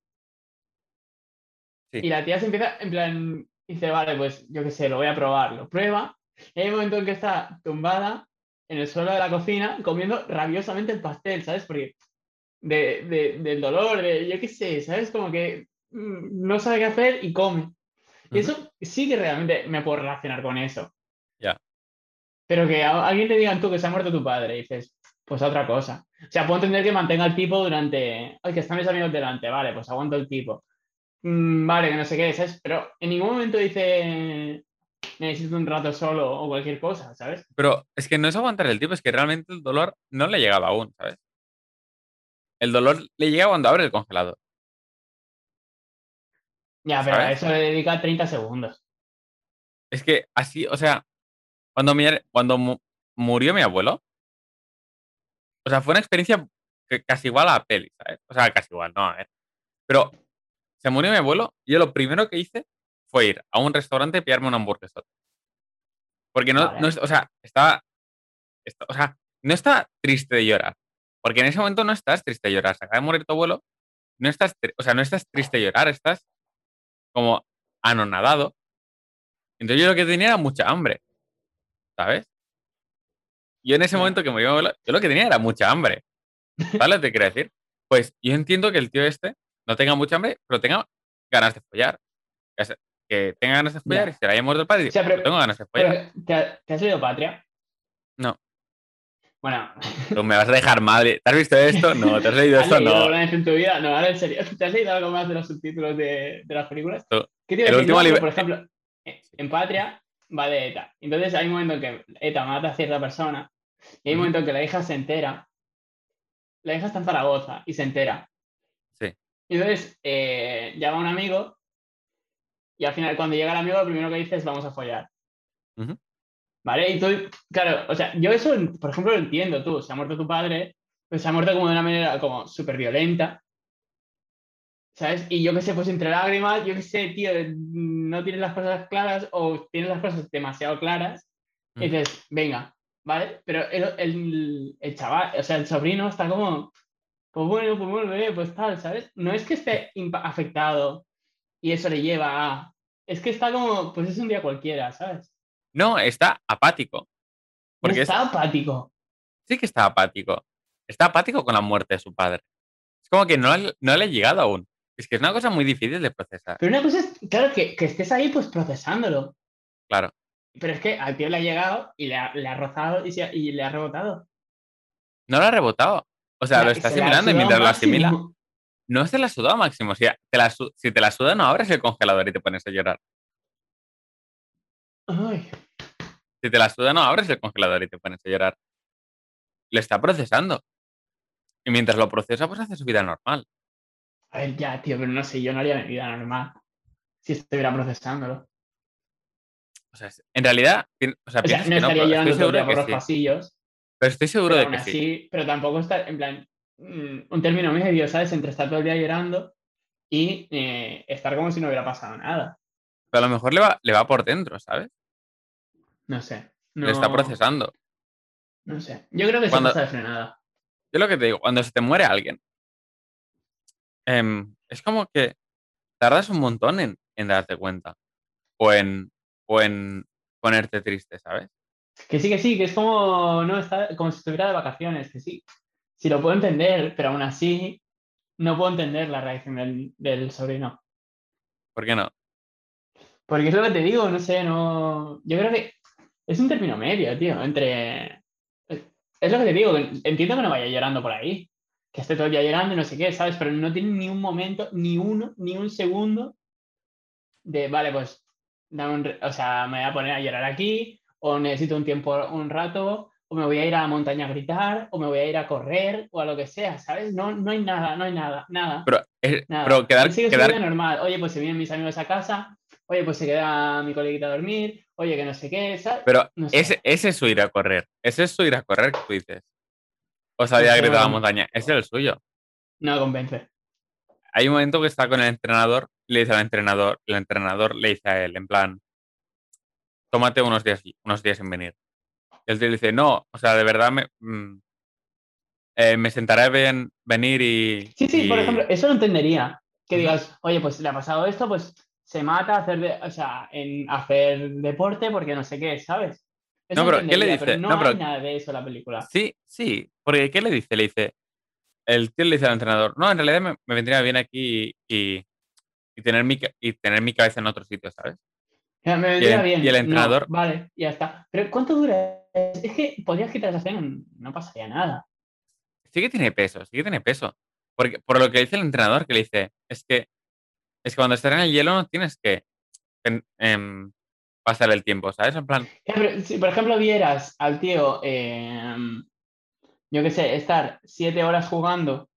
Sí. y la tía se empieza en plan, dice, vale, pues yo qué sé, lo voy a probar. Lo prueba. Y hay un momento en que está tumbada en el suelo de la cocina comiendo rabiosamente el pastel, ¿sabes? Porque de, de- del dolor, de yo qué sé, ¿sabes? Como que no sabe qué hacer y come. Y eso sí que realmente me puedo relacionar con eso. Ya. Pero que a alguien te digan tú que se ha muerto tu padre, y dices, pues a otra cosa. O sea, puedo entender que mantenga el tipo durante. Ay, que están mis amigos delante, vale, pues aguanto el tipo. Mm, vale, que no sé qué, ¿sabes? Pero en ningún momento dice necesito un rato solo o cualquier cosa, ¿sabes? Pero es que no es aguantar el tipo, es que realmente el dolor no le llegaba aún, ¿sabes? El dolor le llega cuando abre el congelador. Ya, pero a eso le dedica 30 segundos. Es que así, o sea, cuando, mi, cuando mu- murió mi abuelo, o sea, fue una experiencia que casi igual a la peli, ¿sabes? O sea, casi igual, no, a ver. Pero se murió mi abuelo y yo lo primero que hice fue ir a un restaurante y pillarme una hamburguesa. Porque no, Vale. no o sea, estaba, esta- o sea, no estaba triste de llorar. Porque en ese momento no estás triste a llorar. Se acaba de morir tu abuelo. No estás, o sea, no estás triste a llorar, estás como anonadado. Entonces yo lo que tenía era mucha hambre. ¿Sabes? Yo en ese momento que murió mi abuelo, yo lo que tenía era mucha hambre. ¿Sabes te quiero decir? Pues yo entiendo que el tío este no tenga mucha hambre, pero tenga ganas de follar. Que tenga ganas de follar Ya. y se le haya muerto el padre O sea, pero- tengo ganas de follar. Pero, ¿te, ha- te has leído Patria? No. Bueno, Tú me vas a dejar madre. ¿Te has visto esto? No. ¿Te has leído ¿has esto? leído No. alguna vez en tu vida? No, ahora en serio. [laughs] ¿Te has leído algo más de los subtítulos de, de las películas? Tú, ¿Qué te el último liber- por ejemplo, en Patria va de ETA. Entonces hay un momento en que ETA mata a cierta persona y hay un momento en que la hija se entera. La hija está en Zaragoza y se entera. Sí. Y entonces eh, llama a un amigo y al final cuando llega el amigo lo primero que dice es vamos a follar. Ujú. ¿Vale? Y tú, claro, o sea, yo eso, por ejemplo, lo entiendo tú. Se ha muerto tu padre, pues se ha muerto como de una manera como súper violenta. ¿Sabes? Y yo qué sé, pues entre lágrimas, yo qué sé, tío, no tienes las cosas claras o tienes las cosas demasiado claras. Y Ujú. dices, venga, ¿vale? Pero el, el, el chaval, o sea, el sobrino está como, pues bueno, pues bueno, pues tal, ¿sabes? No es que esté afectado y eso le lleva a. Es que está como, pues es un día cualquiera, ¿sabes? No, está apático. Porque No es- está apático. sí que está apático. Está apático con la muerte de su padre. Es como que no, le- no le ha llegado aún. Es que es una cosa muy difícil de procesar. Pero una cosa es, claro, que, que estés ahí pues procesándolo. Claro. Pero es que al tío le ha llegado y le ha, le ha rozado y, ha- y le ha rebotado. No lo ha rebotado. O sea, lo está asimilando y mientras lo asimila, no se la ha sudado máximo. Sea, te la si te la suda, no abres el congelador y te pones a llorar. Ay, Si te la suda, no abres el congelador y te pones a llorar. Lo está procesando. Y mientras lo procesa, pues hace su vida normal. a ver, ya, tío, pero no sé, yo no haría mi vida normal si estuviera procesándolo. O sea, en realidad, o sea, O sea, piensas no no, estaría pero llorando todo por los sí. pasillos, Pero estoy seguro pero de que sí. pero tampoco está, en plan, mm, un término medio, ¿sabes? Entre estar todo el día llorando y eh, estar como si no hubiera pasado nada. Pero a lo mejor le va, le va por dentro, ¿sabes? No sé. Lo está procesando. No sé. Yo creo que se Cuando- pasa de frenada. Yo lo que te digo, cuando se te muere alguien, em, es como que tardas un montón en, en darte cuenta. O en, o en ponerte triste, ¿sabes? Que sí, que sí, que es como, no, está como si estuviera de vacaciones, que sí. Sí lo puedo entender, pero aún así no puedo entender la reacción del, del sobrino. ¿Por qué no? Porque es lo que te digo, no sé, no. Yo creo que es un término medio, tío, entre. Es lo que te digo, entiendo que no vaya llorando por ahí, que esté todo el día llorando y no sé qué, ¿sabes? Pero no tiene ni un momento, ni uno, ni un segundo de, vale, pues, dame un o sea, me voy a poner a llorar aquí, o necesito un tiempo, un rato, o me voy a ir a la montaña a gritar, o me voy a ir a correr, o a lo que sea, ¿sabes? No, no hay nada, no hay nada, nada. Pero, es- Nada. pero quedar, sigue quedar, normal. Oye, pues se vienen mis amigos a casa. Oye, pues se queda mi coleguita a dormir. Oye, que no sé qué, ¿sabes? pero No sé. ese, ese es su ir a correr. Ese es su ir a correr que tú dices. O salir a Pues gritar a la no. montaña. Ese es el suyo. No convence. Hay un momento que está con el entrenador, le dice al entrenador, el entrenador le dice a él, en plan, tómate unos días, unos días en venir. Tío le dice, no, o sea, de verdad me, mm, eh, me sentaré bien venir y... Sí, sí, por ejemplo, eso lo entendería. Que digas, oye, pues le ha pasado esto, pues se mata a hacer, de- o sea, en hacer deporte porque no sé qué, ¿sabes? Eso No, pero, ¿qué le dice? no, No, pero- hay nada de eso en la película. Sí, sí, porque ¿qué le dice? Le dice, el tío le dice al entrenador, no, en realidad me, me vendría bien aquí y, y tener mi, y tener mi cabeza en otro sitio, ¿sabes? Me vendría el- bien. y el No, entrenador- vale, ya está. Pero ¿cuánto dura? Es que podrías quitar esa escena, no pasaría nada. Sí que tiene peso, sí que tiene peso. Porque, por lo que dice el entrenador, que le dice, es que, es que cuando estás en el hielo no tienes que en- em, pasar el tiempo, ¿sabes? En plan, si por ejemplo vieras al tío, eh, yo qué sé, estar siete horas jugando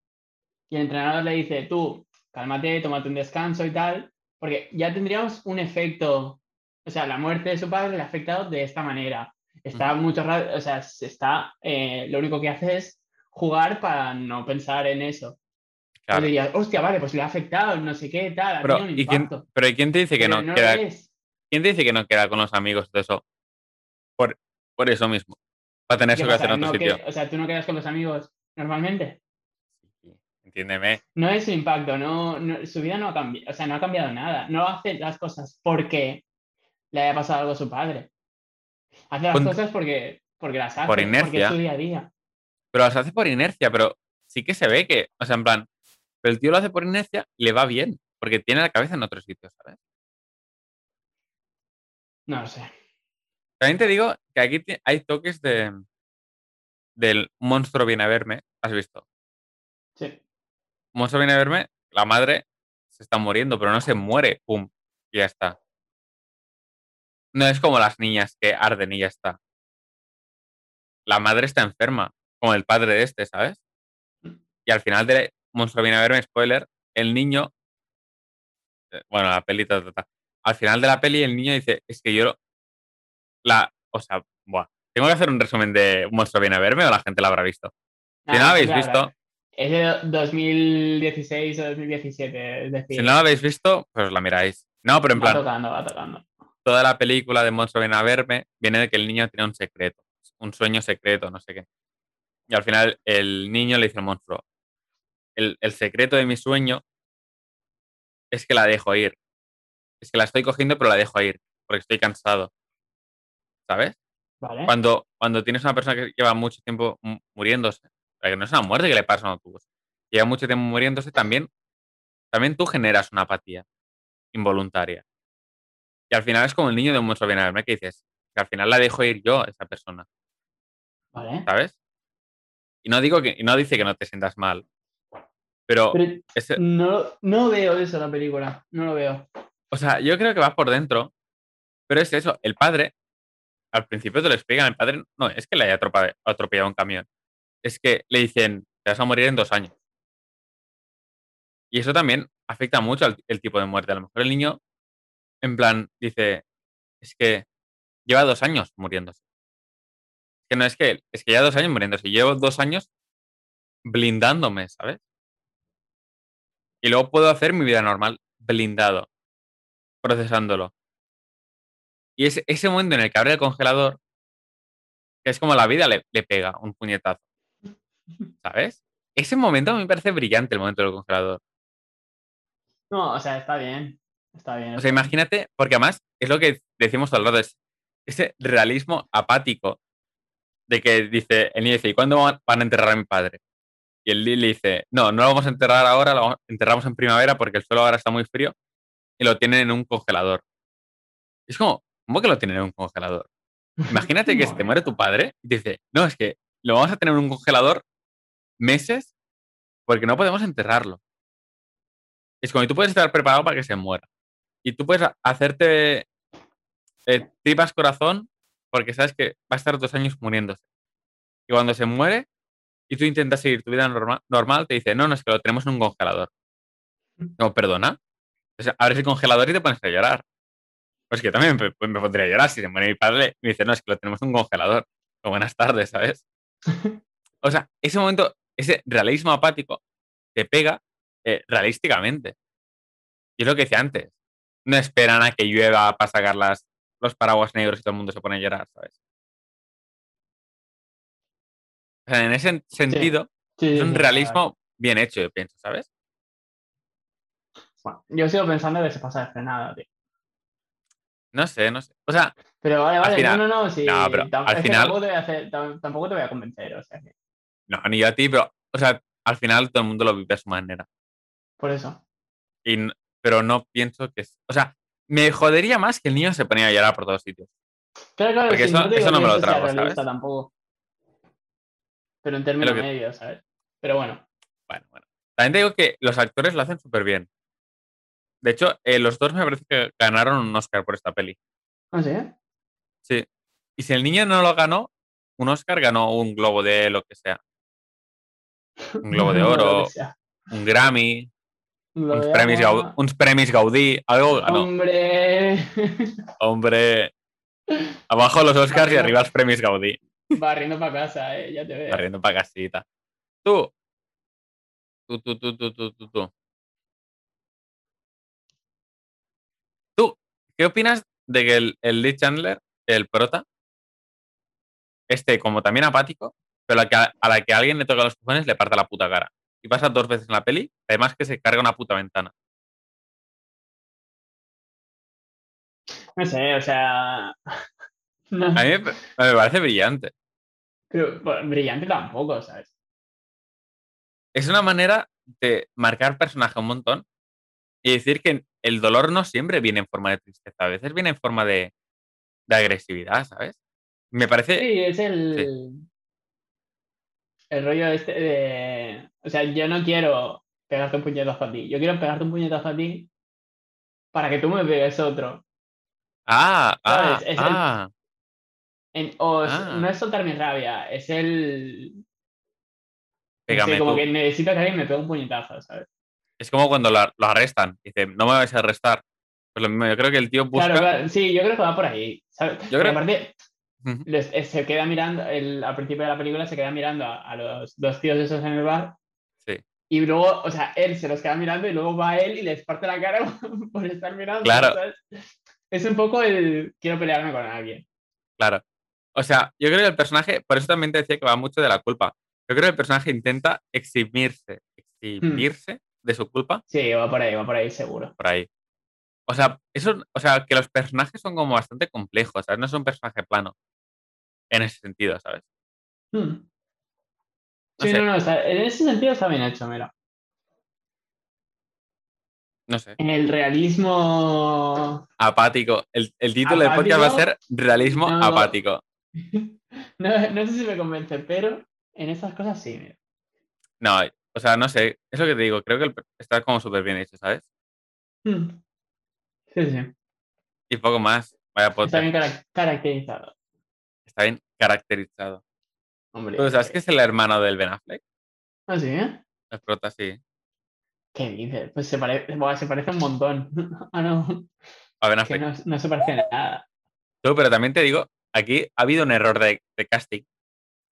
y el entrenador le dice, tú, cálmate, tómate un descanso y tal, porque ya tendríamos un efecto, o sea, la muerte de su padre le ha afectado de esta manera. Está mucho rato, o sea, se está, eh, lo único que hace es jugar para no pensar en eso. Claro. Tú dirías, hostia, vale, pues le ha afectado, no sé qué, tal, ha Pero, un ¿y quién, pero ¿y quién te dice que Pero no, lo queda, quién te dice que no queda con los amigos de eso? Por, por eso mismo. Para tener ¿Qué eso que hacer en otro No sitio. que- o sea, tú no quedas con los amigos normalmente. Entiéndeme. No es su impacto, no, no- su vida no ha cambiado, o sea, no ha cambiado nada. No hace las cosas porque le haya pasado algo a su padre. Hace las Pon- cosas porque, porque las hace, Por porque inercia. es su día a día. Pero las hace por inercia, pero sí que se ve que, o sea, en plan, pero el tío lo hace por inercia y le va bien, porque tiene la cabeza en otro sitio, ¿sabes? No lo sé. También te digo que aquí hay toques de del monstruo viene a verme, ¿has visto? Sí. Monstruo viene a verme, la madre se está muriendo, pero no se muere, pum, y ya está. No es como las niñas que arden y ya está. La madre está enferma, como el padre de este, ¿sabes? Y al final de Monstruo viene a verme, spoiler, el niño, eh, bueno, la peli, ta, ta, ta. al final de la peli el niño dice, es que yo, la, o sea, buah, tengo que hacer un resumen de Monstruo viene a verme o la gente lo habrá visto. Si no lo Ah, habéis claro, visto, claro. Es de 2016 o 2017, es decir, si no lo habéis visto, pues la miráis. No, pero en va plan, tocando, va tocando. toda la película de Monstruo viene a verme viene de que el niño tiene un secreto, un sueño secreto, no sé qué. Y al final el niño le dice al monstruo, el, el secreto de mi sueño es que la dejo ir. Es que la estoy cogiendo pero la dejo ir, porque estoy cansado. ¿Sabes? ¿Vale? Cuando, cuando tienes una persona que lleva mucho tiempo mu- muriéndose, que no es una muerte que le pasa a un autobús, lleva mucho tiempo muriéndose, también, también tú generas una apatía involuntaria. Y al final es como el niño de un monstruo viene a verme que dices, que al final la dejo ir yo a esa persona, ¿Vale? ¿sabes? Y no digo que, y no dice que no te sientas mal, pero, Pero ese- no, no veo eso en la película, no lo veo. o sea, yo creo que va por dentro, pero es eso, el padre, al principio te lo explican, el padre no es que le haya atropellado un camión, es que le dicen, te vas a morir en dos años. Y eso también afecta mucho al el tipo de muerte. A lo mejor el niño, en plan, dice, es que lleva dos años muriéndose. Es que no es que, es que lleva dos años muriéndose. Llevo dos años blindándome, ¿sabes? Y luego puedo hacer mi vida normal, blindado, procesándolo. Y es ese momento en el que abre el congelador, que es como la vida le, le pega un puñetazo, ¿sabes? Ese momento a mí me parece brillante, el momento del congelador. No, o sea, está bien. Está bien. O sea, imagínate, porque además es lo que decimos todo el rato, es ese realismo apático de que dice, el niño dice, ¿y cuándo van van a enterrar a mi padre? Y el Lee le dice, no, no lo vamos a enterrar ahora, lo enterramos en primavera porque el suelo ahora está muy frío y lo tienen en un congelador. Es como, ¿cómo que lo tienen en un congelador? Imagínate que se te [laughs] muere tu padre y te dice, no, es que lo vamos a tener en un congelador meses porque no podemos enterrarlo. Es como, y tú puedes estar preparado para que se muera. Y tú puedes ha- hacerte eh, tripas corazón porque sabes que va a estar dos años muriéndose. Y cuando se muere y tú intentas seguir tu vida norma- normal, te dice, no, no, es que lo tenemos en un congelador. No, perdona. O sea, abres el congelador y te pones a llorar. Pues que también me, me pondría a llorar si se muere mi padre y me dice, no, es que lo tenemos en un congelador. O buenas tardes, ¿sabes? [laughs] O sea, ese momento, ese realismo apático te pega eh, realísticamente. Y es lo que decía antes. No esperan a que llueva para sacar las, los paraguas negros y todo el mundo se pone a llorar, ¿sabes? O sea, en ese sentido, Sí, sí, es un realismo bien hecho, yo pienso, ¿sabes? Bueno, yo sigo pensando que se pasa de frenada, tío. No sé, no sé. O sea, Pero vale, vale, final- no, no, no, sí. no, pero al final- Tampoco te, voy a hacer- tam- tampoco te voy a convencer, o sea, que- no, ni yo a ti, pero, o sea, al final todo el mundo lo vive a su manera. por eso. Y pero no pienso que... O sea, me jodería más que el niño se ponía a llorar por todos sitios. Claro, claro, Porque sí, eso- no te digo eso no me lo trago, tampoco. Pero en términos que- medios, ¿sabes? Pero bueno, Bueno, bueno. También te digo que los actores lo hacen súper bien. De hecho, eh, los dos me parece que ganaron un Oscar por esta peli. no sé. Sí. Y si el niño no lo ganó, un Oscar ganó un globo de lo que sea. Un globo de [laughs] oro, un Grammy, de premis. Gaudí, uns premis Gaudí, algo ganó. Hombre, Hombre, abajo los Oscars y arriba los premis Gaudí. Barriendo para casa, eh, ya te veo. Corriendo para casita. Tú. Tú, tú, tú, tú, tú, tú, tú. Tú, ¿qué opinas de que el, el Lee Chandler, el prota, esté como también apático, pero a la, que, a la que alguien le toca los cojones le parte la puta cara. Y pasa dos veces en la peli, además que se carga una puta ventana. No sé, o sea. [laughs] no, A mí me, me parece brillante. Pero, bueno, brillante tampoco, ¿sabes? Es una manera de marcar personaje un montón y decir que el dolor no siempre viene en forma de tristeza, a veces viene en forma de, de agresividad, ¿sabes? Me parece... Sí, es el. El rollo este de. O sea, yo no quiero pegarte un puñetazo a ti. Yo quiero pegarte un puñetazo a ti para que tú me pegues otro. Ah, ah, ah. En- o Ah. no es soltar mi rabia, es el. no sé, como tú. que necesito que alguien me pegue un puñetazo, ¿sabes? Es como cuando lo, lo arrestan. Dice, no me vais a arrestar. Pues lo mismo, yo creo que el tío busca... Claro, claro, sí, yo creo que va por ahí. ¿sabes? Yo creo- aparte, Ujú. les- eh, se queda mirando, el, al principio de la película se queda mirando a, a los dos tíos esos en el bar. Sí. Y luego, o sea, él se los queda mirando y luego va él y les parte la cara [laughs] por estar mirando. Claro. ¿sabes? Es un poco el quiero pelearme con alguien. Claro. O sea, yo creo que el personaje, por eso también te decía que va mucho de la culpa. Yo creo que el personaje intenta eximirse, eximirse de su culpa Sí, va por ahí, va por ahí seguro. por ahí. O sea, eso, o sea, que los personajes son como bastante complejos, ¿sabes? No es un personaje plano. En ese sentido, ¿sabes? Hmm. No Sí, sé. no, no, en ese sentido está bien hecho, mira. No sé. En el realismo. Apático. El, el título del podcast va a ¿Apático? ser Realismo No. apático. [laughs] No, no sé si me convence, pero en esas cosas sí, mira. No, o sea, no sé. Es lo que te digo. Creo que el- está como súper bien hecho, ¿sabes? Hmm. Sí, sí. Y poco más. Vaya Está bien cara- caracterizado. Está bien caracterizado. Hombre. ¿Tú sabes que es el hermano del Ben Affleck? Ah, sí, ¿eh? El prota, sí. ¿Qué dices? Pues se, parece se parece un montón. [laughs] ah, no. A Ben Affleck. no, no se parece a nada. Tú, pero también te digo, aquí ha habido un error de, de casting.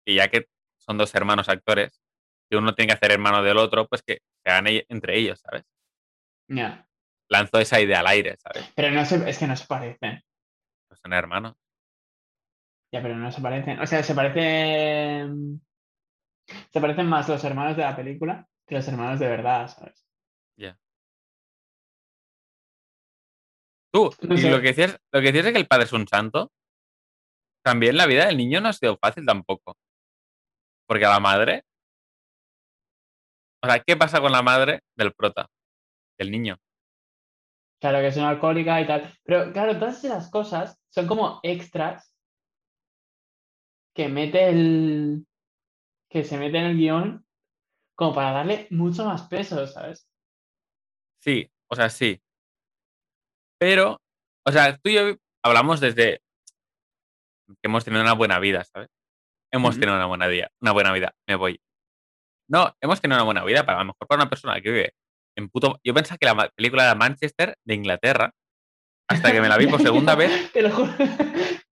Y ya que son dos hermanos actores, si uno tiene que hacer hermano del otro, pues que se hagan entre ellos, ¿sabes? Ya. Lanzó esa idea al aire, ¿sabes? Pero no se, es que no se parecen. Pues son hermanos. Ya, pero no se parecen. O sea, se parecen. Se parecen más los hermanos de la película que los hermanos de verdad, ¿sabes? Tú, No y sé. lo que decías, lo que decías es que el padre es un santo. También la vida del niño no ha sido fácil tampoco. Porque a la madre. O sea, ¿qué pasa con la madre del prota? Del niño. Claro que es una alcohólica y tal. Pero claro, todas esas cosas son como extras que mete el. que se mete en el guion como para darle mucho más peso, ¿sabes? Sí, o sea, sí. Pero, o sea, tú y yo hablamos desde hemos tenido una buena vida, ¿sabes? Hemos Ujú. tenido una buena vida, una buena vida, me voy. No, hemos tenido una buena vida, para a lo mejor para una persona que vive en puto... Yo pensaba que la película era Manchester de Inglaterra, hasta que me la vi por segunda vez. [laughs] Te lo juro,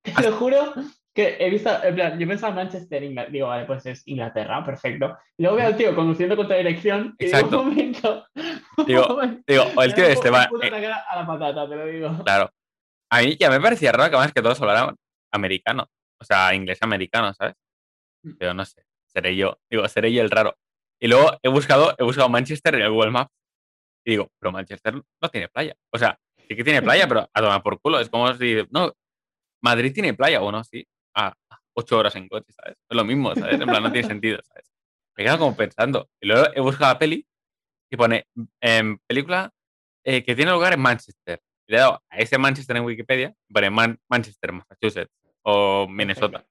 te lo juro que he visto, en plan, yo pensaba Manchester, Inglaterra, digo, vale, pues es Inglaterra, perfecto. Y luego veo al tío conduciendo contra dirección y Exacto. digo, un momento. un Digo, momento, Digo, o el tío este va... puto eh, a la patata, te lo digo. claro. A mí ya me parecía raro que más que todos hablaran americano. O sea, inglés americano, ¿sabes? Mm. Pero no sé. Seré yo. Digo, seré yo el raro. Y luego he buscado, he buscado Manchester en el Google Maps. Y digo, pero Manchester no tiene playa. O sea, sí que tiene playa, pero a tomar por culo. Es como si. No, Madrid tiene playa, o no, sí. A ocho horas en coche, ¿sabes? Es lo mismo, ¿sabes? En plan, no tiene sentido, ¿sabes? Me quedo como pensando. Y luego he buscado la peli y pone em, película eh, que tiene lugar en Manchester. Le he dado a ese Manchester en Wikipedia, pone Man- Manchester, Massachusetts o Minnesota.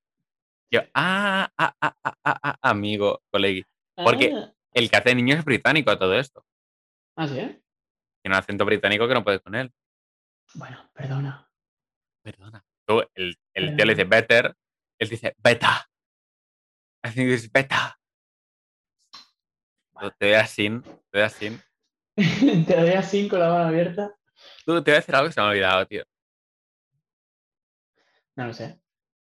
Yo, ah, ah, ah, ah, ah, ah, amigo, colegui. Porque- Ah, El que hace niño es británico a todo esto. ah, sí, ¿eh? Tiene un acento británico que no puedes con él. Bueno, perdona. Perdona. Tú, el, el tío le dice better, él dice beta. Think it's beta. Te veas sin, te veas sin. [laughs] te doy así con la mano abierta. Tú te voy a decir algo que se me ha olvidado, tío. No lo sé.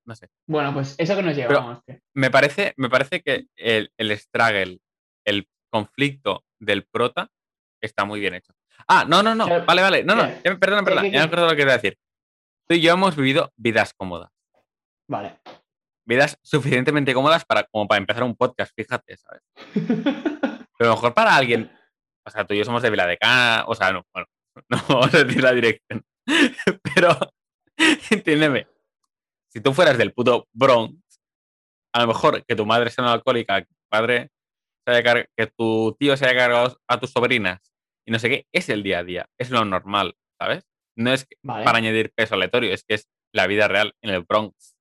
No sé. Bueno, pues eso que nos llevamos. Me parece, me parece que el, el struggle, el conflicto del prota está muy bien hecho. Ah, no, no, no. Pero- Vale, vale. No, no. ya me- Perdona, ¿Qué, perdona. qué, Ya me acuerdo lo que iba a decir. Tú y yo hemos vivido vidas cómodas. Vale. vidas suficientemente cómodas para, como para empezar un podcast, fíjate, ¿sabes? [laughs] Pero a lo mejor para alguien, o sea, tú y yo somos de Vila de Cana, o sea, no, bueno, [laughs] no vamos a decir la dirección, [laughs] pero entiéndeme, si tú fueras del puto Bronx, a lo mejor que tu madre sea una alcohólica, que tu padre se haya que tu tío se haya cargado a tus sobrinas y no sé qué, es el día a día, es lo normal, ¿sabes? No es que- Vale. para añadir peso aleatorio, es que es la vida real en el Bronx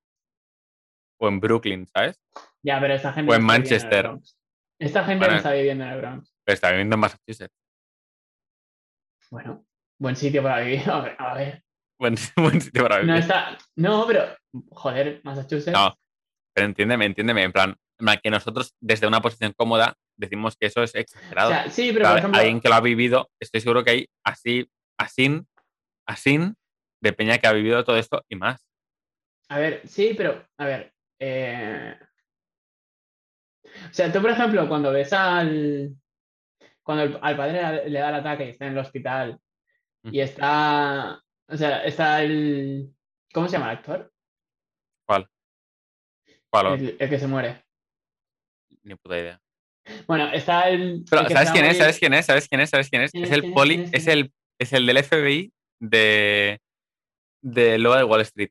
o en Brooklyn, ¿sabes? Ya, pero esta gente. O en no Manchester. Bronx. Esta gente Bueno. no está viviendo en el Bronx. Pero está viviendo en Massachusetts. Bueno, buen sitio para vivir. A [laughs] ver, a ver. Buen, [laughs] buen sitio para vivir. No está. No, pero. Joder, Massachusetts. No, pero entiéndeme, entiéndeme, en plan, en plan que nosotros desde una posición cómoda decimos que eso es O exagerado. sea, sí, pero Pero por ejemplo. alguien que lo ha vivido, estoy seguro que hay así, así, así, de peña que ha vivido todo esto y más. A ver, sí, pero. A ver. eh, O sea, tú, por ejemplo, cuando ves al. Cuando el- al padre le da el ataque y está en el hospital y está. O sea, está el. ¿Cómo se llama el actor? ¿Cuál? ¿Cuál? El, el que se muere. Ni puta idea. Bueno, está el. Pero, el ¿sabes quién es? ¿Sabes quién es? ¿Sabes quién es? ¿Sabes quién es? ¿Quién Es es? el poli, ¿Quién es? es ¿Quién el, es el del FBI de, de Loa de Wall Street.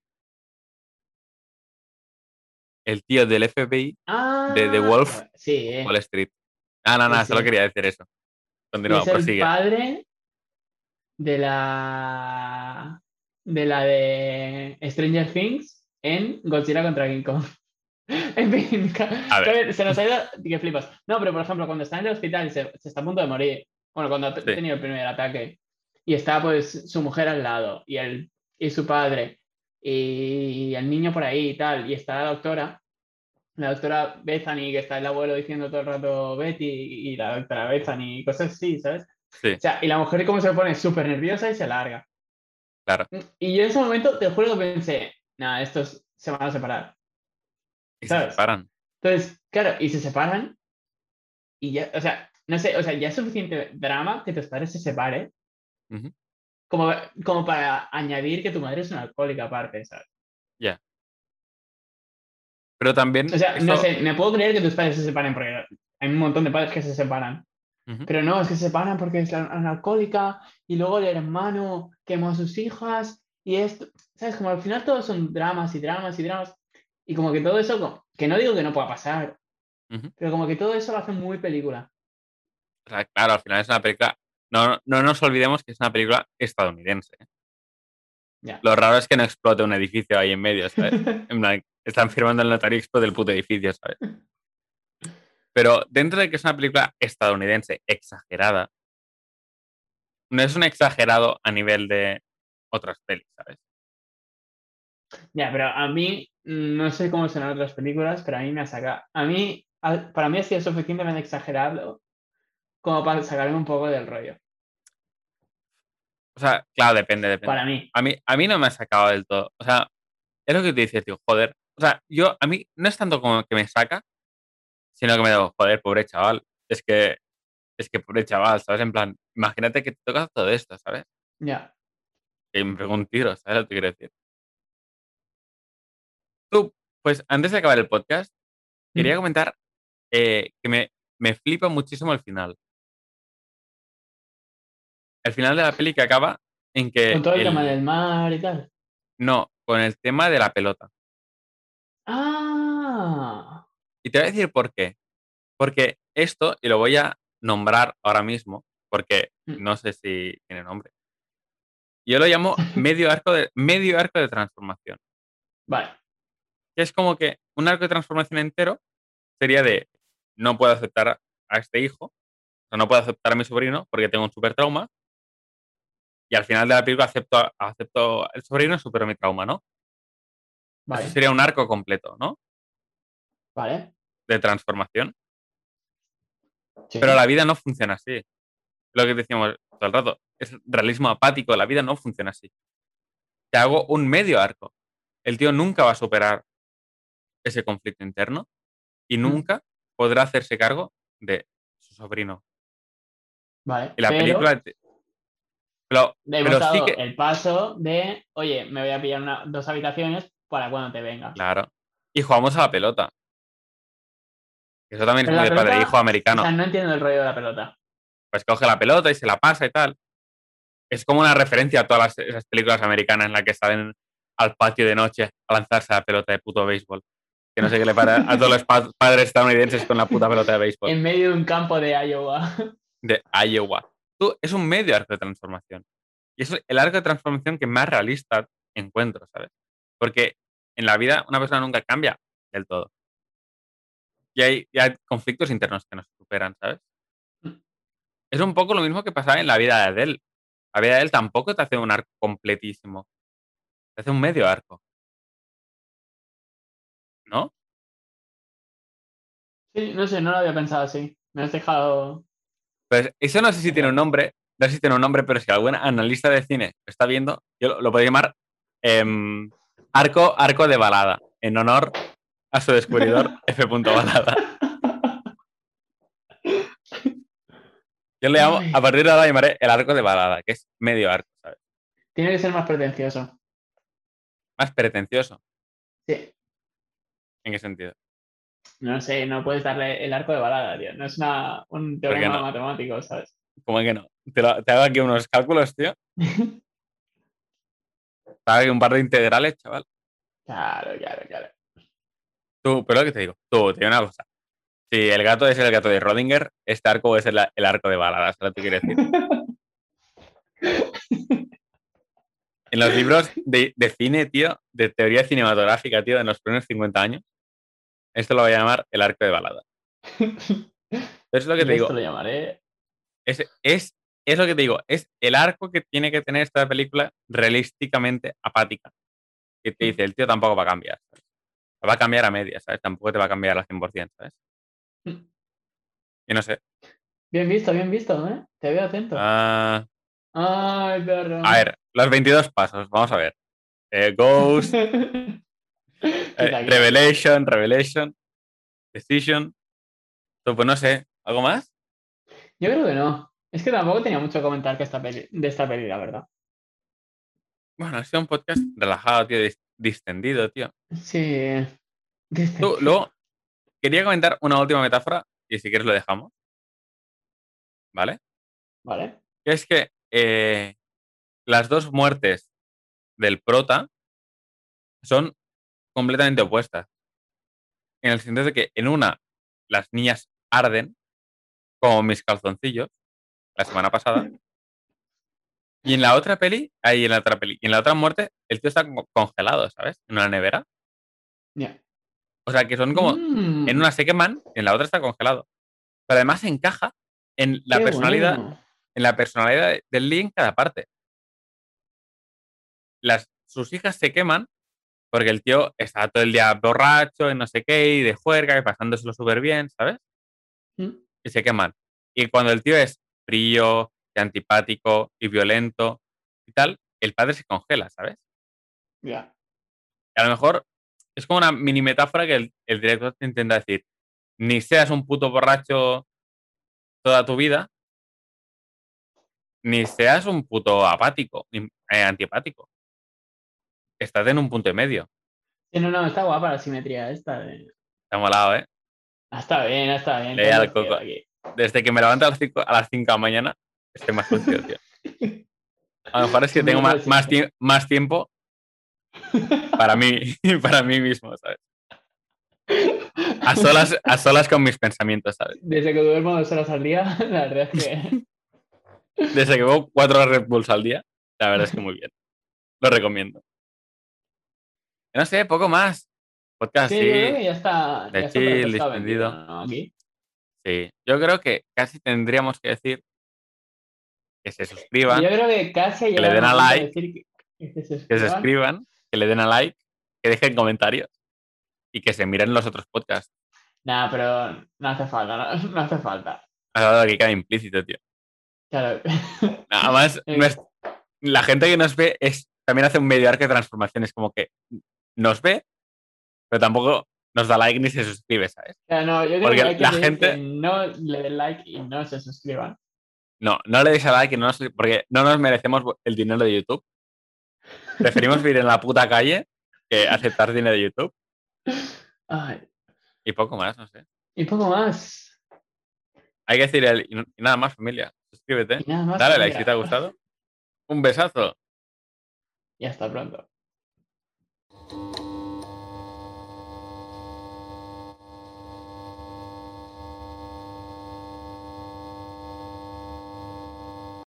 El tío del FBI Ah, de The Wolf, Sí, eh. Wall Street. Ah, no, no, Sí, solo sí. quería decir eso. Continúa, es el prosigue. padre de la de la de Stranger Things en Godzilla contra King Kong. [laughs] en fin, se nos ha ido que flipas. No, pero por ejemplo, cuando está en el hospital y se, se está a punto de morir, bueno, cuando ha Sí. tenido el primer ataque, y está pues su mujer al lado, y el, y su padre, y el niño por ahí y tal, y está la doctora, la doctora Bethany, que está el abuelo diciendo todo el rato Betty, y la doctora Bethany, y cosas así, ¿sabes? Sí, O sea, y la mujer como se pone súper nerviosa y se larga. claro. Y yo en ese momento, te juro que pensé, nada, estos se van a separar. Y se ¿sabes? separan. Entonces, claro, y se separan, y ya, o sea, no sé, o sea, ya es suficiente drama que tus padres se separen, Ujú. como, como para añadir que tu madre es una alcohólica aparte, ¿sabes? Pero también. O sea, no sé, me puedo creer que tus padres se separen porque hay un montón de padres que se separan. Pero no, es que se separan porque es una alcohólica y luego el hermano quemó a sus hijas y esto, ¿sabes? Como al final todos son dramas y dramas y dramas y como que todo eso, que no digo que no pueda pasar, Ujú. pero como que todo eso lo hace muy película. O sea, claro, al final es una película. No, no nos olvidemos que es una película estadounidense. Lo raro es que no explote un edificio ahí en medio, ¿sabes? [laughs] Están firmando el notario y explota el puto edificio, ¿sabes? Pero dentro de que es una película estadounidense exagerada, no es un exagerado a nivel de otras pelis, ¿sabes? Ya, pero a mí, mm, no sé cómo son otras películas, pero a mí me ha sacado, a mí, para mí ha sido suficientemente exagerado como para sacarme un poco del rollo, O sea, claro, depende, depende. para mí. A mí, a mí no me ha sacado del todo. O sea, es lo que te dices, tío, joder. O sea, yo, a mí no es tanto como que me saca, sino que me digo, joder, pobre chaval. Es que, es que pobre chaval, ¿sabes? En plan, imagínate que te toca todo esto, ¿sabes? Ya. Que me pegó un tiro, ¿sabes lo que quiero decir? Tú, pues antes de acabar el podcast, quería comentar eh, que me, me flipa muchísimo el final. El final de la peli que acaba en que. Con todo el, el- tema del mar y tal. No, con el tema de la pelota. Ah, Y te voy a decir por qué. Porque esto, y lo voy a nombrar ahora mismo, porque Mm. no sé si tiene nombre. Yo lo llamo medio arco de, medio arco de transformación. vale. Que es como que un arco de transformación entero sería de no puedo aceptar a- este hijo, o no puedo aceptar a mi sobrino porque tengo un super trauma. Y al final de la película acepto, a- acepto el sobrino y supero mi trauma, ¿no? Vale. Eso sería un arco completo, ¿no? Vale. De transformación. sí. Pero la vida no funciona así. Lo que decíamos todo el rato. Es realismo apático. La vida no funciona así. Te hago un medio arco. El tío nunca va a superar ese conflicto interno y nunca podrá hacerse cargo de su sobrino. Vale. Y la pero película. te- Pero, hemos pero dado sí que. el paso de, oye, me voy a pillar una- dos habitaciones para cuando te vengas. Claro. y jugamos a la pelota. Eso también Pero es muy de padre e hijo americano. O sea, no entiendo el rollo de la pelota. Pues coge la pelota y se la pasa y tal. Es como una referencia a todas las, esas películas americanas en las que salen al patio de noche a lanzarse a la pelota de puto béisbol. Que no sé qué le para a todos los pa- padres estadounidenses con la puta pelota de béisbol. En medio de un campo de Iowa. [laughs] de Iowa. Tú, es un medio arco de transformación. Y es el arco de transformación que más realista encuentro, ¿sabes? Porque en la vida una persona nunca cambia del todo. Y hay, y hay conflictos internos que nos superan, ¿sabes? Es un poco lo mismo que pasaba en la vida de Adele. Vida de Adele tampoco te hace un arco completísimo. Te hace un medio arco. ¿No? Sí, no sé, no lo había pensado así. Me has dejado. Pues eso no sé si tiene un nombre, no sé si tiene un nombre, pero si algún analista de cine lo está viendo, yo lo, lo podría llamar em, arco, arco de balada, en honor a su descubridor [laughs] F. Balada. Yo le llamo, Ay. a partir de ahora llamaré el arco de balada, que es medio arco, ¿sabes? Tiene que ser más pretencioso. Más pretencioso. Sí. ¿En qué sentido? No sé, no puedes darle el arco de balada, tío. No es una, un teorema no? matemático, ¿sabes? ¿Cómo que no? Te, lo- te hago aquí unos cálculos, tío. Te [laughs] hago aquí un par de integrales, chaval. claro, claro, claro. Tú, pero lo que te digo, tú, te digo una cosa. Si el gato es el gato de Rodinger, este arco es el, el arco de baladas, ¿sabes lo que quiere decir? [laughs] En los libros de, de cine, tío, de teoría cinematográfica, tío, de los primeros 50 años, esto lo voy a llamar el arco de balada. [laughs] Es lo que te digo, esto lo llamaré. es, es, es lo que te digo, es el arco que tiene que tener esta película realísticamente apática. Que te dice, el tío tampoco va a cambiar. ¿sabes? Va a cambiar a medias, ¿sabes? Tampoco te va a cambiar al 100%, ¿sabes? Y no sé. Bien visto, bien visto, ¿eh? Te veo atento. ah, Ay, perro. a ver, los 22 pasos, vamos a ver. Eh, Ghost, [laughs] eh. Revelation, Revelation, Decision. Pues no sé, ¿algo más? Yo creo que no. Es que tampoco tenía mucho que comentar que esta peli, de esta peli, la verdad. Bueno, ha sido un podcast relajado, tío, dis- distendido, tío. Sí. Desde- Tú, luego, quería comentar una última metáfora y si quieres lo dejamos. ¿Vale? Vale. Que es que eh, las dos muertes del prota son completamente opuestas. En el sentido de que en una las niñas arden como mis calzoncillos la semana pasada. [laughs] Y en la otra peli, ahí en la otra peli, y en la otra muerte, el tío está congelado, ¿sabes? En una nevera. Ya. O sea, que son como, Mm, en una se queman, en la otra está congelado. Pero además encaja en la qué personalidad, bueno. en la personalidad de- del Lee en cada parte. Las, sus hijas se queman porque el tío está todo el día borracho y no sé qué, y de juerga, y pasándoselo súper bien, ¿sabes? Mm, Y se queman. Y cuando el tío es frío, y antipático y violento y tal, el padre se congela, ¿sabes? Ya. Y a lo mejor es como una mini metáfora que el, el director te intenta decir. Ni seas un puto borracho toda tu vida, ni seas un puto apático, eh, antipático. Estás en un punto y medio. Sí, no, no, está guapa la simetría esta. de- Está molado, ¿eh? Ah, Está bien, está bien. Coco. Desde que me levanto a las 5 a las cinco de la mañana, estoy más tío. [laughs] A lo mejor es que tengo me más, más, siento. tie- más tiempo para mí, [laughs] para mí mismo, ¿sabes? A solas, a solas con mis pensamientos, ¿sabes? Desde que duermo dos horas al día, [laughs] la verdad es que. [laughs] Desde que bebo cuatro Red Bulls al día, la verdad es que muy bien. Lo recomiendo. No sé, poco más. Podcast, Sí, sí. yo que ya está. de ya está chill, distendido. vendido, ¿no? Aquí. sí. Yo creo que casi tendríamos que decir que se Yo suscriban, creo que casi ha le den a like, decir que, que se que se suscriban. Que le den a like, que dejen comentarios y que se miren los otros podcasts. Nah, pero no hace falta, no, no hace falta. Algo que queda implícito, tío. Claro. [laughs] Nada más, Eh. la gente que nos ve es, también hace un medio arco de transformación. Es como que nos ve, pero tampoco nos da like ni se suscribe, ¿sabes? O sea, no, yo creo Porque que hay que la decir gente- que no le den like y no se suscriban. No, no le deis a like, y no nos- porque no nos merecemos el dinero de YouTube. Preferimos vivir en la puta calle que aceptar dinero de YouTube. Ay, Y poco más, no sé. y poco más. Hay que decir el, y nada más, familia. Suscríbete. Más. Dale like familia. si te ha gustado. Un besazo. Y hasta pronto.